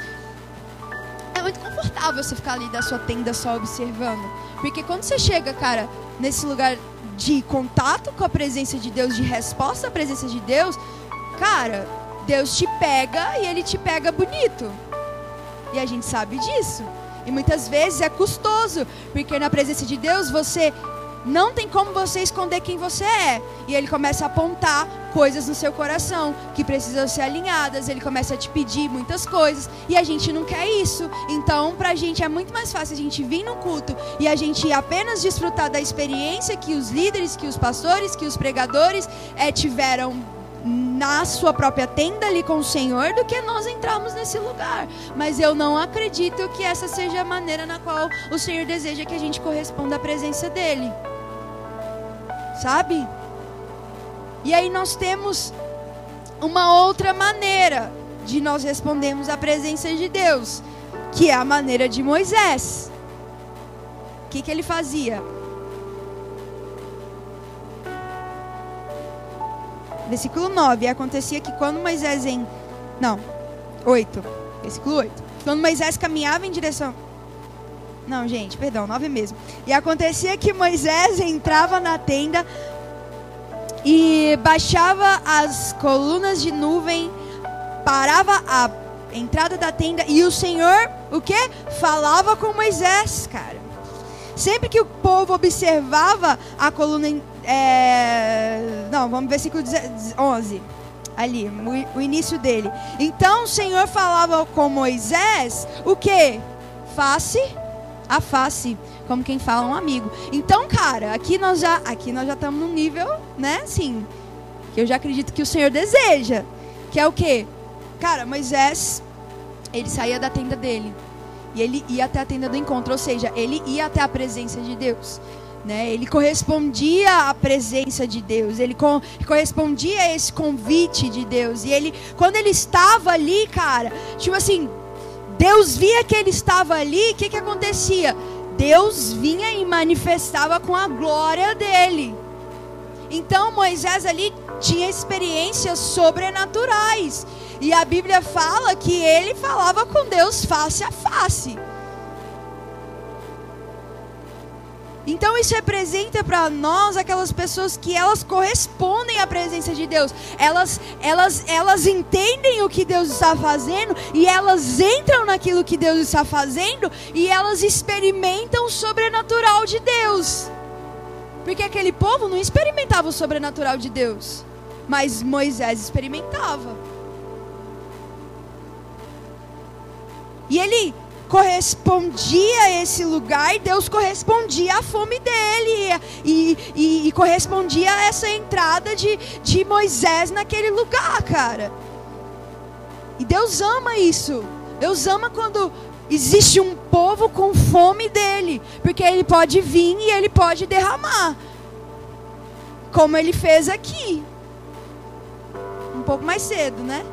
Speaker 2: confortável você ficar ali da sua tenda só observando. Porque quando você chega, cara, nesse lugar de contato com a presença de Deus, de resposta à presença de Deus, cara, Deus te pega e ele te pega bonito. E a gente sabe disso. E muitas vezes é custoso, porque na presença de Deus você não tem como você esconder quem você é. E ele começa a apontar coisas no seu coração que precisam ser alinhadas. Ele começa a te pedir muitas coisas. E a gente não quer isso. Então, pra gente é muito mais fácil a gente vir no culto e a gente apenas desfrutar da experiência que os líderes, que os pastores, que os pregadores é, tiveram na sua própria tenda ali com o Senhor do que nós entrarmos nesse lugar. Mas eu não acredito que essa seja a maneira na qual o Senhor deseja que a gente corresponda à presença dele sabe? E aí nós temos uma outra maneira de nós respondermos à presença de Deus, que é a maneira de Moisés. O que, que ele fazia? Versículo 9. Acontecia que quando Moisés em. Não, 8. Versículo 8. Quando Moisés caminhava em direção não, gente, perdão, nove mesmo. E acontecia que Moisés entrava na tenda e baixava as colunas de nuvem, parava a entrada da tenda e o Senhor, o que? Falava com Moisés, cara. Sempre que o povo observava a coluna, é... não, vamos versículo 11 ali, o início dele. Então o Senhor falava com Moisés, o que? Face a face, como quem fala um amigo. Então, cara, aqui nós já, aqui nós já estamos num nível, né, assim, que eu já acredito que o Senhor deseja, que é o quê? Cara, Moisés, ele saía da tenda dele e ele ia até a tenda do encontro, ou seja, ele ia até a presença de Deus. Né? Ele correspondia à presença de Deus, ele co correspondia a esse convite de Deus. E ele, quando ele estava ali, cara, tipo assim, Deus via que ele estava ali, o que, que acontecia? Deus vinha e manifestava com a glória dele. Então Moisés ali tinha experiências sobrenaturais. E a Bíblia fala que ele falava com Deus face a face. Então isso representa para nós aquelas pessoas que elas correspondem à presença de Deus. Elas, elas, elas entendem o que Deus está fazendo e elas entram naquilo que Deus está fazendo e elas experimentam o sobrenatural de Deus. Porque aquele povo não experimentava o sobrenatural de Deus, mas Moisés experimentava. E ele correspondia a esse lugar e Deus correspondia à fome dele e, e, e correspondia a essa entrada de, de Moisés naquele lugar, cara. E Deus ama isso. Deus ama quando existe um povo com fome dele, porque ele pode vir e ele pode derramar, como ele fez aqui, um pouco mais cedo, né?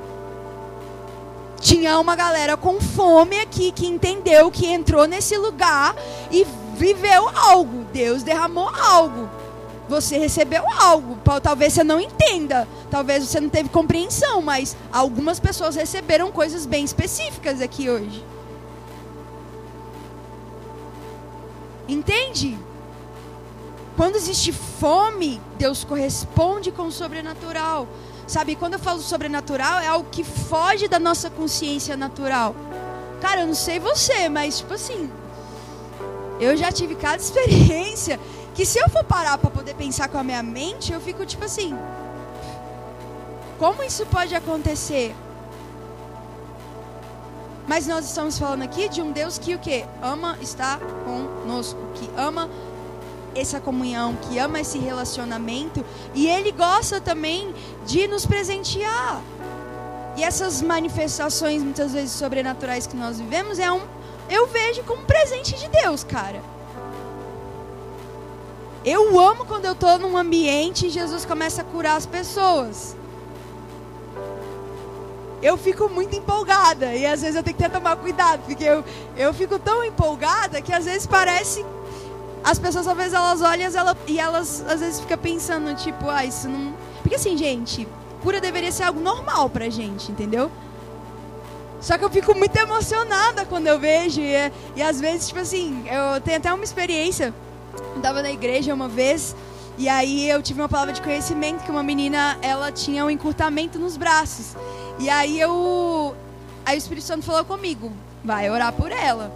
Speaker 2: Tinha uma galera com fome aqui que entendeu que entrou nesse lugar e viveu algo. Deus derramou algo. Você recebeu algo. Talvez você não entenda. Talvez você não teve compreensão. Mas algumas pessoas receberam coisas bem específicas aqui hoje. Entende? Quando existe fome, Deus corresponde com o sobrenatural. Sabe, quando eu falo sobrenatural, é algo que foge da nossa consciência natural. Cara, eu não sei você, mas tipo assim, eu já tive cada experiência que se eu for parar para poder pensar com a minha mente, eu fico tipo assim, como isso pode acontecer? Mas nós estamos falando aqui de um Deus que o que? Ama estar conosco, que ama essa comunhão, que ama esse relacionamento e ele gosta também de nos presentear. E essas manifestações muitas vezes sobrenaturais que nós vivemos é um eu vejo como um presente de Deus, cara. Eu amo quando eu estou num ambiente e Jesus começa a curar as pessoas. Eu fico muito empolgada e às vezes eu tenho que tomar cuidado, porque eu, eu fico tão empolgada que às vezes parece as pessoas às vezes elas olham e elas às vezes ficam pensando, tipo, ah, isso não. Porque assim, gente, cura deveria ser algo normal pra gente, entendeu? Só que eu fico muito emocionada quando eu vejo. E, é, e às vezes, tipo assim, eu tenho até uma experiência. Eu tava na igreja uma vez. E aí eu tive uma palavra de conhecimento que uma menina, ela tinha um encurtamento nos braços. E aí eu. Aí o Espírito Santo falou comigo, vai orar por ela.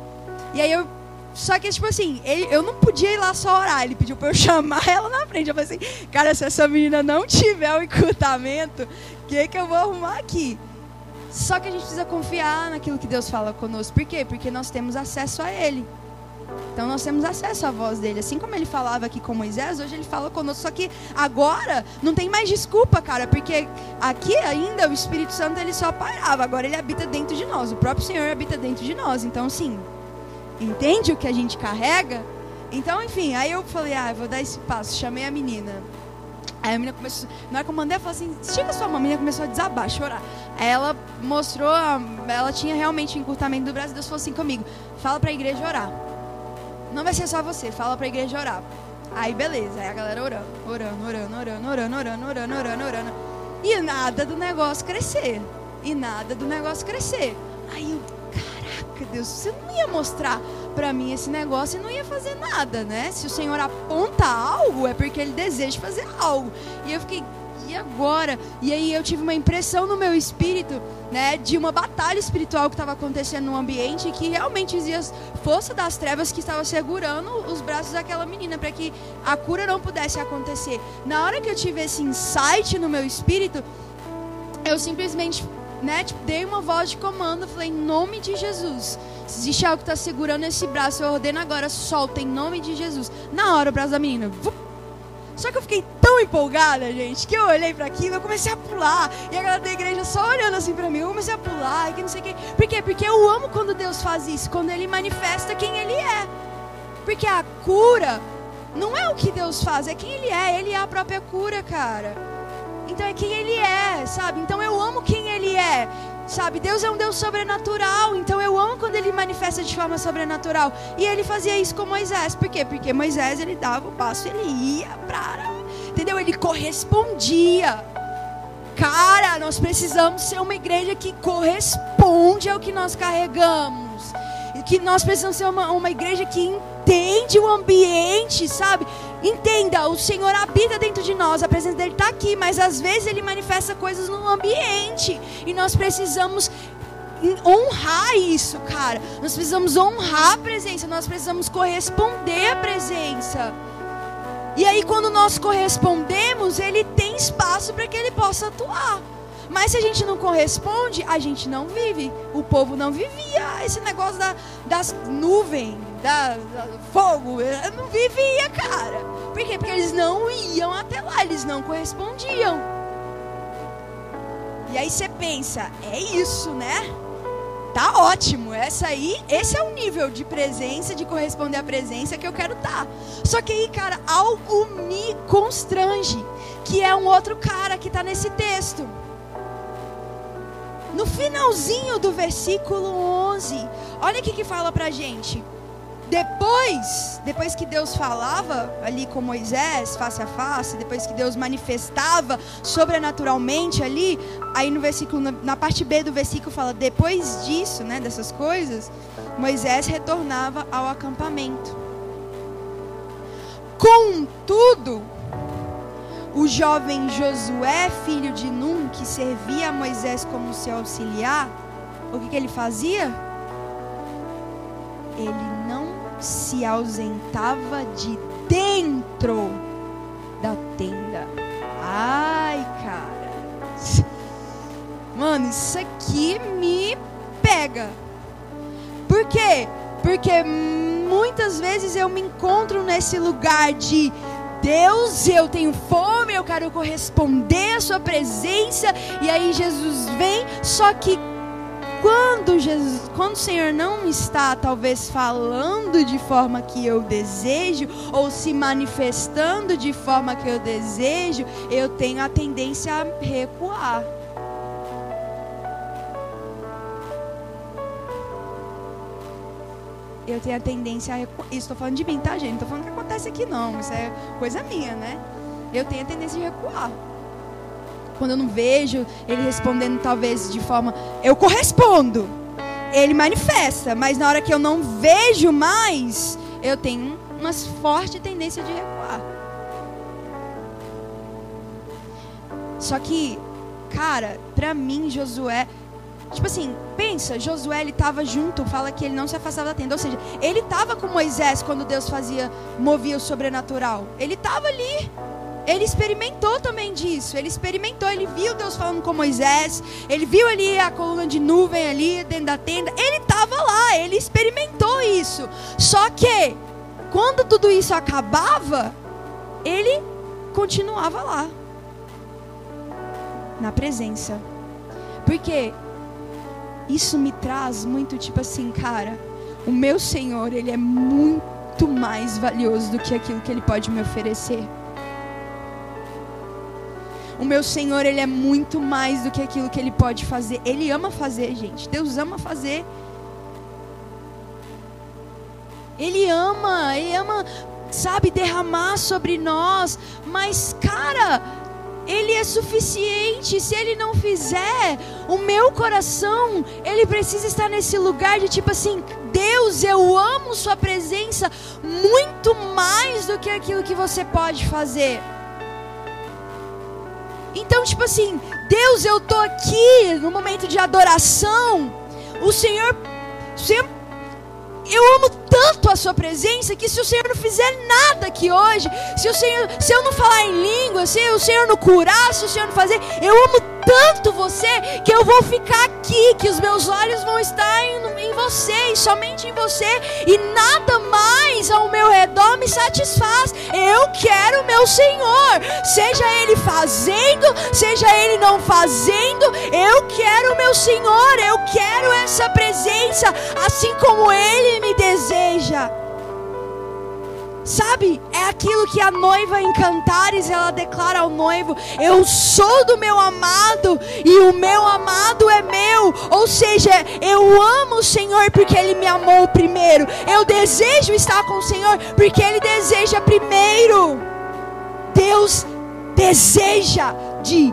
Speaker 2: E aí eu só que, tipo assim, ele, eu não podia ir lá só orar. Ele pediu pra eu chamar ela na frente. Eu falei assim, cara, se essa menina não tiver o encurtamento, o que, que eu vou arrumar aqui? Só que a gente precisa confiar naquilo que Deus fala conosco. Por quê? Porque nós temos acesso a Ele. Então nós temos acesso à voz dele. Assim como ele falava aqui com Moisés, hoje ele fala conosco. Só que agora não tem mais desculpa, cara, porque aqui ainda o Espírito Santo ele só parava. Agora ele habita dentro de nós. O próprio Senhor habita dentro de nós. Então, sim, entende o que a gente carrega. Então, enfim, aí eu falei, ah, eu vou dar esse passo. Chamei a menina. Aí a menina começou, na hora que eu mandei, ela falou assim, estica sua mão. A menina começou a desabar, chorar. Aí ela mostrou, ela tinha realmente encurtamento do braço. Deus falou assim comigo, fala pra igreja orar. Não vai ser só você, fala pra igreja orar. Aí beleza, aí a galera orando, orando, orando, orando, orando, orando, orando, orando, orando. E nada do negócio crescer. E nada do negócio crescer. Caraca, Deus, você não ia mostrar para mim esse negócio e não ia fazer nada, né? Se o Senhor aponta algo, é porque ele deseja fazer algo. E eu fiquei, e agora? E aí eu tive uma impressão no meu espírito, né, de uma batalha espiritual que estava acontecendo no ambiente que realmente existia força das trevas que estava segurando os braços daquela menina para que a cura não pudesse acontecer. Na hora que eu tive esse insight no meu espírito, eu simplesmente né, tipo, dei uma voz de comando, falei, em nome de Jesus, se existe algo que está segurando esse braço, eu ordeno agora, solta em nome de Jesus. Na hora, o braço da menina. Só que eu fiquei tão empolgada, gente, que eu olhei para aquilo, eu comecei a pular. E a galera da igreja só olhando assim para mim, eu comecei a pular, que não sei o quê. Por quê? Porque eu amo quando Deus faz isso, quando Ele manifesta quem Ele é. Porque a cura não é o que Deus faz, é quem Ele é. Ele é a própria cura, cara. Então é quem Ele é, sabe? Então eu amo quem Ele é. Sabe, Deus é um Deus sobrenatural, então eu amo quando ele manifesta de forma sobrenatural. E ele fazia isso com Moisés, por quê? Porque Moisés ele dava o passo, ele ia para, entendeu? Ele correspondia. Cara, nós precisamos ser uma igreja que corresponde ao que nós carregamos. Que nós precisamos ser uma, uma igreja que entende o ambiente, sabe? Entenda, o Senhor habita dentro de nós, a presença dele está aqui, mas às vezes ele manifesta coisas no ambiente e nós precisamos honrar isso, cara. Nós precisamos honrar a presença, nós precisamos corresponder à presença. E aí, quando nós correspondemos, ele tem espaço para que ele possa atuar. Mas se a gente não corresponde, a gente não vive. O povo não vivia esse negócio da, das nuvens, da, da fogo. Não vivia, cara. Por quê? Porque eles não iam até lá, eles não correspondiam. E aí você pensa, é isso, né? Tá ótimo. Essa aí, esse é o nível de presença, de corresponder à presença que eu quero estar. Tá. Só que aí, cara, algo me constrange, que é um outro cara que está nesse texto. No finalzinho do versículo 11, olha o que, que fala pra gente. Depois, depois que Deus falava ali com Moisés, face a face, depois que Deus manifestava sobrenaturalmente ali, aí no versículo, na parte B do versículo fala, depois disso, né, dessas coisas, Moisés retornava ao acampamento. Contudo, o jovem Josué, filho de Num, que servia a Moisés como seu auxiliar, o que, que ele fazia? Ele não se ausentava de dentro da tenda. Ai, cara. Mano, isso aqui me pega. Por quê? Porque muitas vezes eu me encontro nesse lugar de Deus, eu tenho fome, eu quero corresponder à Sua presença. E aí Jesus vem, só que quando Jesus, quando o Senhor não está talvez falando de forma que eu desejo ou se manifestando de forma que eu desejo, eu tenho a tendência a recuar. eu tenho a tendência a recuar. Isso estou falando de mim, tá, gente? Não estou falando que acontece aqui, não. Isso é coisa minha, né? Eu tenho a tendência de recuar. Quando eu não vejo ele respondendo, talvez de forma. Eu correspondo. Ele manifesta. Mas na hora que eu não vejo mais, eu tenho uma forte tendência de recuar. Só que, cara, pra mim, Josué Tipo assim, pensa, Josué ele estava junto, fala que ele não se afastava da tenda. Ou seja, ele estava com Moisés quando Deus fazia, movia o sobrenatural. Ele estava ali. Ele experimentou também disso. Ele experimentou, ele viu Deus falando com Moisés. Ele viu ali a coluna de nuvem ali dentro da tenda. Ele estava lá, ele experimentou isso. Só que quando tudo isso acabava, ele continuava lá. Na presença. Porque isso me traz muito tipo assim, cara, o meu Senhor, ele é muito mais valioso do que aquilo que ele pode me oferecer. O meu Senhor, ele é muito mais do que aquilo que ele pode fazer. Ele ama fazer, gente. Deus ama fazer. Ele ama, ele ama, sabe, derramar sobre nós. Mas, cara, ele é suficiente. Se ele não fizer, o meu coração, ele precisa estar nesse lugar de tipo assim, Deus, eu amo sua presença muito mais do que aquilo que você pode fazer. Então, tipo assim, Deus, eu tô aqui no momento de adoração. O Senhor, o Senhor eu amo tanto a sua presença que se o Senhor não fizer nada aqui hoje, se o Senhor, se eu não falar em língua, se o Senhor não curar, se o Senhor não fazer, eu amo tanto você que eu vou ficar aqui, que os meus olhos vão estar em, em você e somente em você, e nada mais ao meu redor me satisfaz. Eu quero meu Senhor, seja Ele fazendo, seja Ele não fazendo, eu quero meu Senhor, eu quero essa presença, assim como Ele me deseja. Sabe, é aquilo que a noiva em Cantares ela declara ao noivo: Eu sou do meu amado e o meu amado é meu. Ou seja, eu amo o Senhor porque ele me amou primeiro. Eu desejo estar com o Senhor porque ele deseja primeiro. Deus deseja de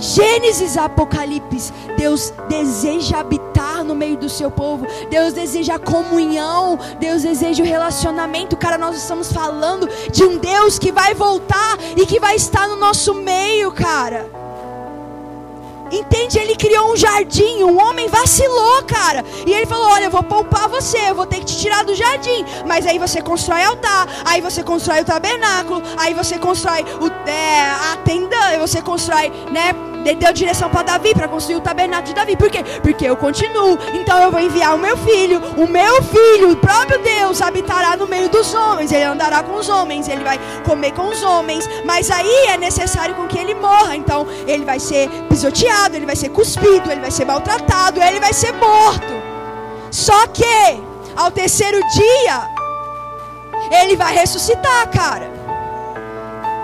Speaker 2: Gênesis Apocalipse, Deus deseja habitar no meio do seu povo, Deus deseja comunhão, Deus deseja o relacionamento. Cara, nós estamos falando de um Deus que vai voltar e que vai estar no nosso meio, cara. Entende? Ele criou um jardim. Um homem vacilou, cara. E ele falou: Olha, eu vou poupar você. Eu vou ter que te tirar do jardim. Mas aí você constrói altar. Aí você constrói o tabernáculo. Aí você constrói o, é, a tenda. Você constrói, né? Ele deu direção para Davi para construir o tabernáculo de Davi. Por quê? Porque eu continuo. Então eu vou enviar o meu filho. O meu filho, o próprio Deus, habitará no meio dos homens. Ele andará com os homens. Ele vai comer com os homens. Mas aí é necessário com que ele morra. Então ele vai ser pisoteado, ele vai ser cuspido, ele vai ser maltratado, ele vai ser morto. Só que ao terceiro dia ele vai ressuscitar, cara.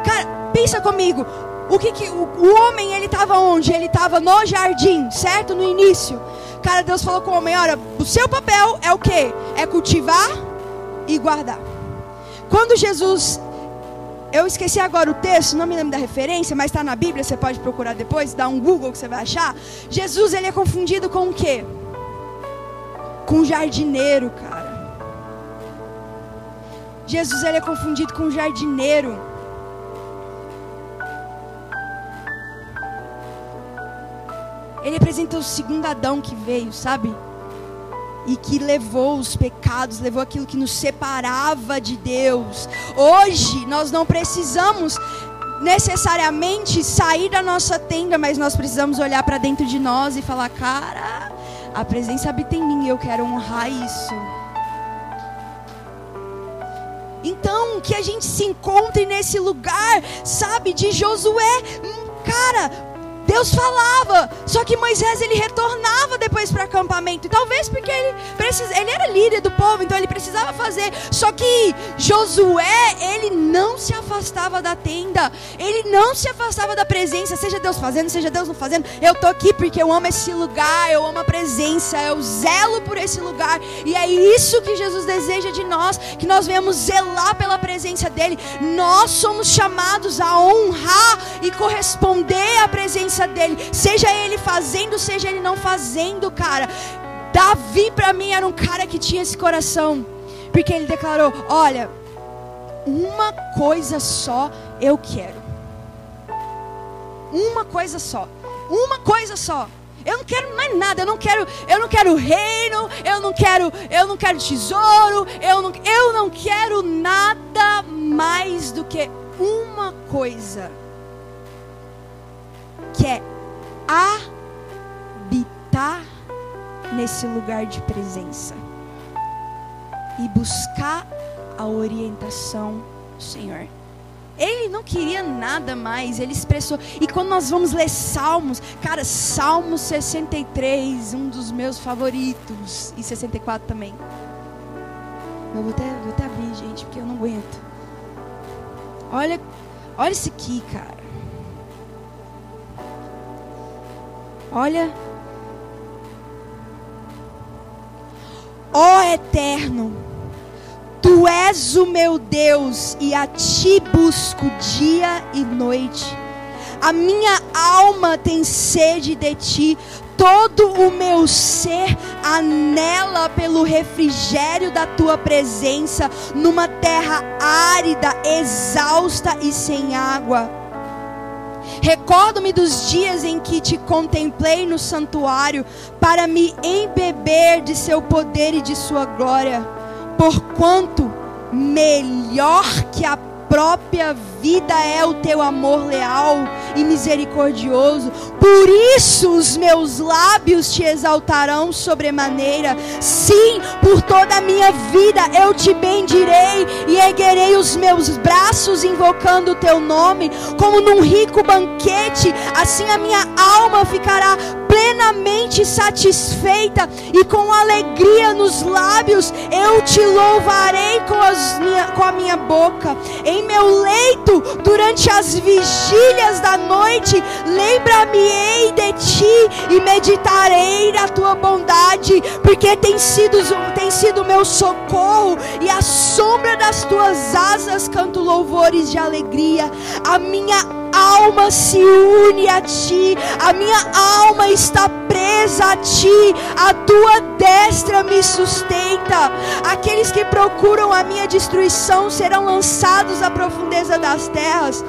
Speaker 2: Cara, pensa comigo. O que, que o, o homem ele estava onde? Ele estava no jardim, certo? No início. Cara, Deus falou com o homem: olha, o seu papel é o que? É cultivar e guardar. Quando Jesus, eu esqueci agora o texto, não me lembro da referência, mas está na Bíblia, você pode procurar depois, dá um Google que você vai achar. Jesus ele é confundido com o quê? Com o jardineiro, cara. Jesus ele é confundido com o jardineiro. Ele representa o segundo Adão que veio, sabe? E que levou os pecados, levou aquilo que nos separava de Deus. Hoje nós não precisamos necessariamente sair da nossa tenda, mas nós precisamos olhar para dentro de nós e falar: cara, a presença habita em mim eu quero honrar isso. Então, que a gente se encontre nesse lugar, sabe, de Josué. Cara, Deus falava, só que Moisés ele retornava depois para o acampamento. talvez porque ele, precisa, ele era líder do povo, então ele precisava fazer. Só que Josué, ele não se afastava da tenda, ele não se afastava da presença, seja Deus fazendo, seja Deus não fazendo. Eu tô aqui porque eu amo esse lugar, eu amo a presença, eu zelo por esse lugar. E é isso que Jesus deseja de nós, que nós venhamos zelar pela presença dele. Nós somos chamados a honrar e corresponder à presença dele, seja ele fazendo, seja ele não fazendo, cara. Davi para mim era um cara que tinha esse coração, porque ele declarou: "Olha, uma coisa só eu quero. Uma coisa só. Uma coisa só. Eu não quero mais nada, eu não quero, eu não quero reino, eu não quero, eu não quero tesouro, eu não, eu não quero nada mais do que uma coisa que é habitar nesse lugar de presença e buscar a orientação do Senhor. Ele não queria nada mais, ele expressou. E quando nós vamos ler Salmos, cara, Salmo 63, um dos meus favoritos, e 64 também. Eu vou até, vou até abrir, gente, porque eu não aguento. Olha, olha isso aqui, cara. Olha. Ó Eterno, Tu és o meu Deus e a Ti busco dia e noite. A minha alma tem sede de Ti, todo o meu ser anela pelo refrigério da tua presença, numa terra árida, exausta e sem água. Recordo-me dos dias em que te contemplei no santuário para me embeber de seu poder e de sua glória. Porquanto melhor que a própria vida é o teu amor leal e misericordioso. Por isso os meus lábios te exaltarão sobremaneira. Sim, por toda a minha vida eu te bendirei e erguerei os meus braços invocando o teu nome, como num rico banquete. Assim a minha alma ficará plenamente satisfeita e com alegria nos lábios eu te louvarei com, minha, com a minha boca. Em meu leito, durante as vigílias da noite, lembra-me-ei de ti e meditarei na tua bondade, porque tem sido, tem sido meu socorro e a sombra das tuas asas canto louvores de alegria. A minha alma se une a ti, a minha alma está presa a ti, a tua destra me sustenta. Aqueles que procuram a minha destruição serão lançados à profundeza das terras.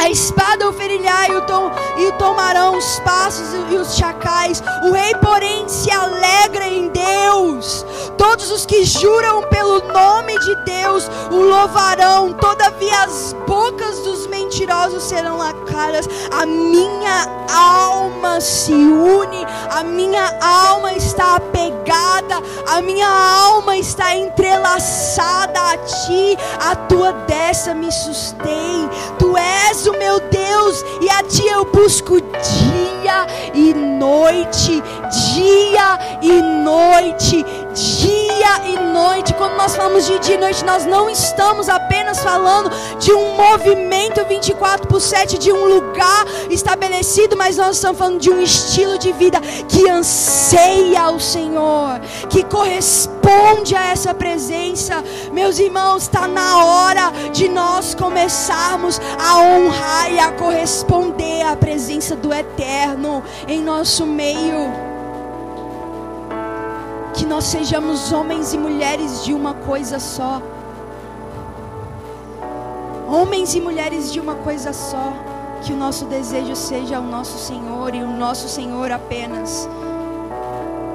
Speaker 2: A espada o ferirá e o, tom, e tomarão os passos e os chacais. O rei, porém, se alegra em Deus. Todos os que juram pelo nome de Deus o louvarão. Todavia as bocas dos mentirosos serão lacadas. A minha alma se une, a minha alma está apegada, a minha alma está entrelaçada a ti. A tua destra me sustém. Tu és o meu Deus, e a ti eu busco dia e noite, dia e noite, dia e noite. Quando nós falamos de dia e noite, nós não estamos apenas falando de um movimento 24 por 7, de um lugar estabelecido, mas nós estamos falando de um estilo de vida que anseia o Senhor, que corresponde a essa presença. Meus irmãos, está na hora de nós começarmos a honrar e a corresponder à presença do Eterno em nosso meio que nós sejamos homens e mulheres de uma coisa só. Homens e mulheres de uma coisa só. Que o nosso desejo seja o nosso Senhor e o nosso Senhor apenas.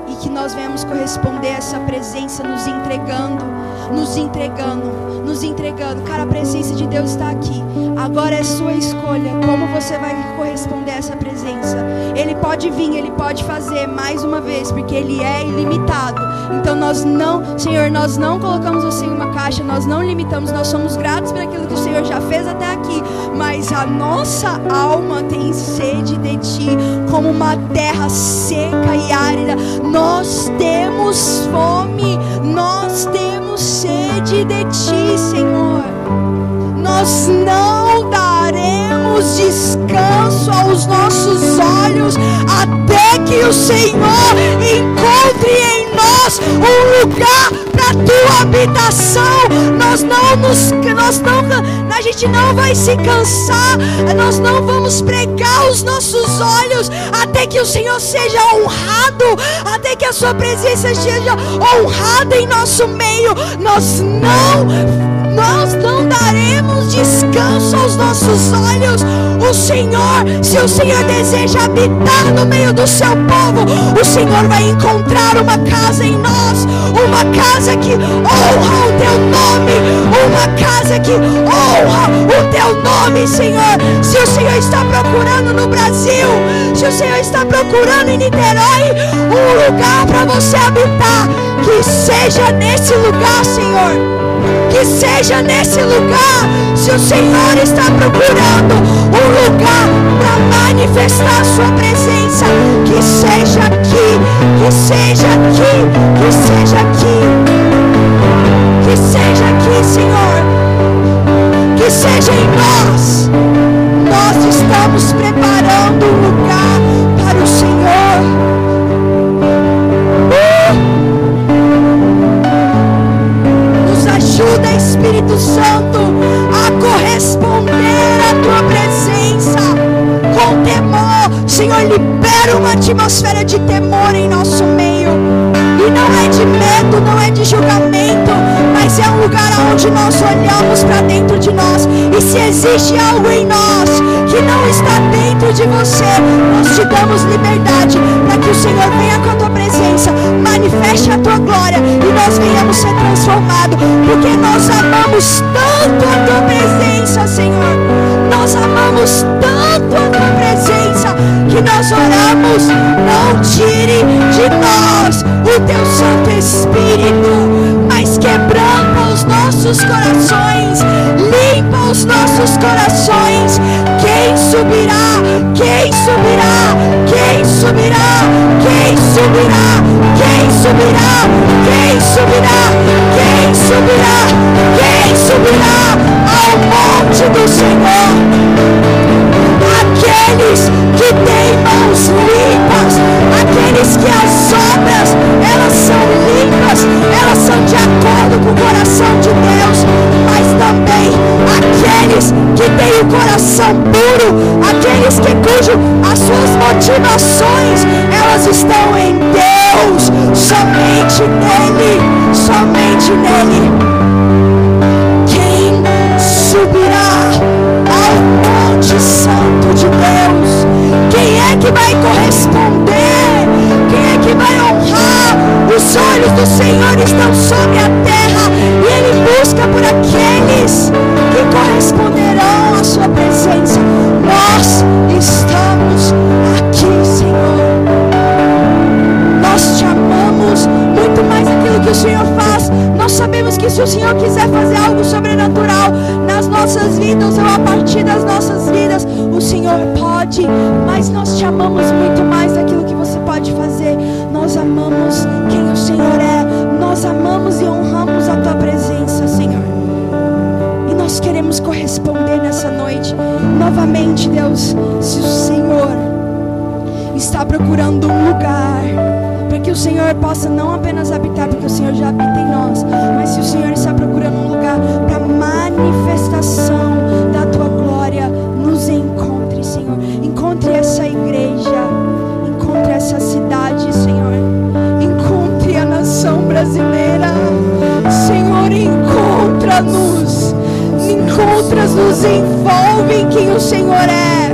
Speaker 2: E que nós venhamos corresponder a essa presença, nos entregando, nos entregando, nos entregando. Cara, a presença de Deus está aqui. Agora é sua escolha. Como você vai corresponder a essa presença? Ele pode vir, ele pode fazer mais uma vez, porque ele é ilimitado. Então nós não, Senhor, nós não colocamos você em uma caixa, nós não limitamos, nós somos gratos por aquilo que o Senhor já fez até aqui. Mas a nossa alma tem sede de ti, como uma terra seca e árida. Nós temos fome, nós temos sede de ti, Senhor. Nós não daremos descanso aos nossos olhos até que o Senhor encontre em nós um lugar para tua habitação. Nós não nos nós não a gente não vai se cansar. Nós não vamos pregar os nossos olhos até que o Senhor seja honrado, até que a sua presença seja honrada em nosso meio. Nós não nós não daremos descanso aos nossos olhos. O Senhor, se o Senhor deseja habitar no meio do seu povo, o Senhor vai encontrar uma casa em nós, uma casa que honra o teu nome, uma casa que honra o teu nome, Senhor. Se o Senhor está procurando no Brasil, se o Senhor está procurando em Niterói um lugar para você habitar, que seja nesse lugar, Senhor que seja nesse lugar. Se o Senhor está procurando um lugar para manifestar a sua presença, que seja aqui, que seja aqui, que seja aqui, que seja aqui, Senhor, seja em nós. Nós estamos preparando um lugar para o Senhor. ajuda, Espírito Santo, a corresponder à tua presença com temor. Senhor, libera uma atmosfera de temor em nosso meio. E não é de medo, não é de julgamento, é um lugar onde nós olhamos para dentro de nós. E se existe algo em nós que não está dentro de você, nós te damos liberdade para que o Senhor venha com a tua presença, manifeste a tua glória e nós venhamos ser transformados, porque nós amamos tanto a tua presença, Senhor. Nós amamos tanto a tua presença que nós oramos. Não tire de nós o teu Santo Espírito, mas quebranta os nossos corações, limpa os nossos corações. Quem subirá? Quem subirá? Quem subirá? Quem subirá? Quem subirá? Quem subirá? Quem subirá? Quem subirá cujo as suas motivações elas estão em Deus, somente nele, somente nele. Quem subirá? Monte Santo de Deus. Quem é que vai corresponder? Quem é que vai honrar? Os olhos do Senhor estão sobre a terra e Ele busca por aqueles que se o Senhor quiser fazer algo sobrenatural nas nossas vidas ou a partir das nossas vidas, o Senhor pode, mas nós te amamos muito mais daquilo que você pode fazer. Nós amamos quem o Senhor é, nós amamos e honramos a tua presença, Senhor. E nós queremos corresponder nessa noite. Novamente, Deus, se o Senhor está procurando um lugar o Senhor possa não apenas habitar, porque o Senhor já habita em nós, mas se o Senhor está procurando um lugar para manifestação da tua glória, nos encontre, Senhor. Encontre essa igreja, encontre essa cidade, Senhor. Encontre a nação brasileira, Senhor. Encontra-nos, encontra-nos, envolve em quem o Senhor é.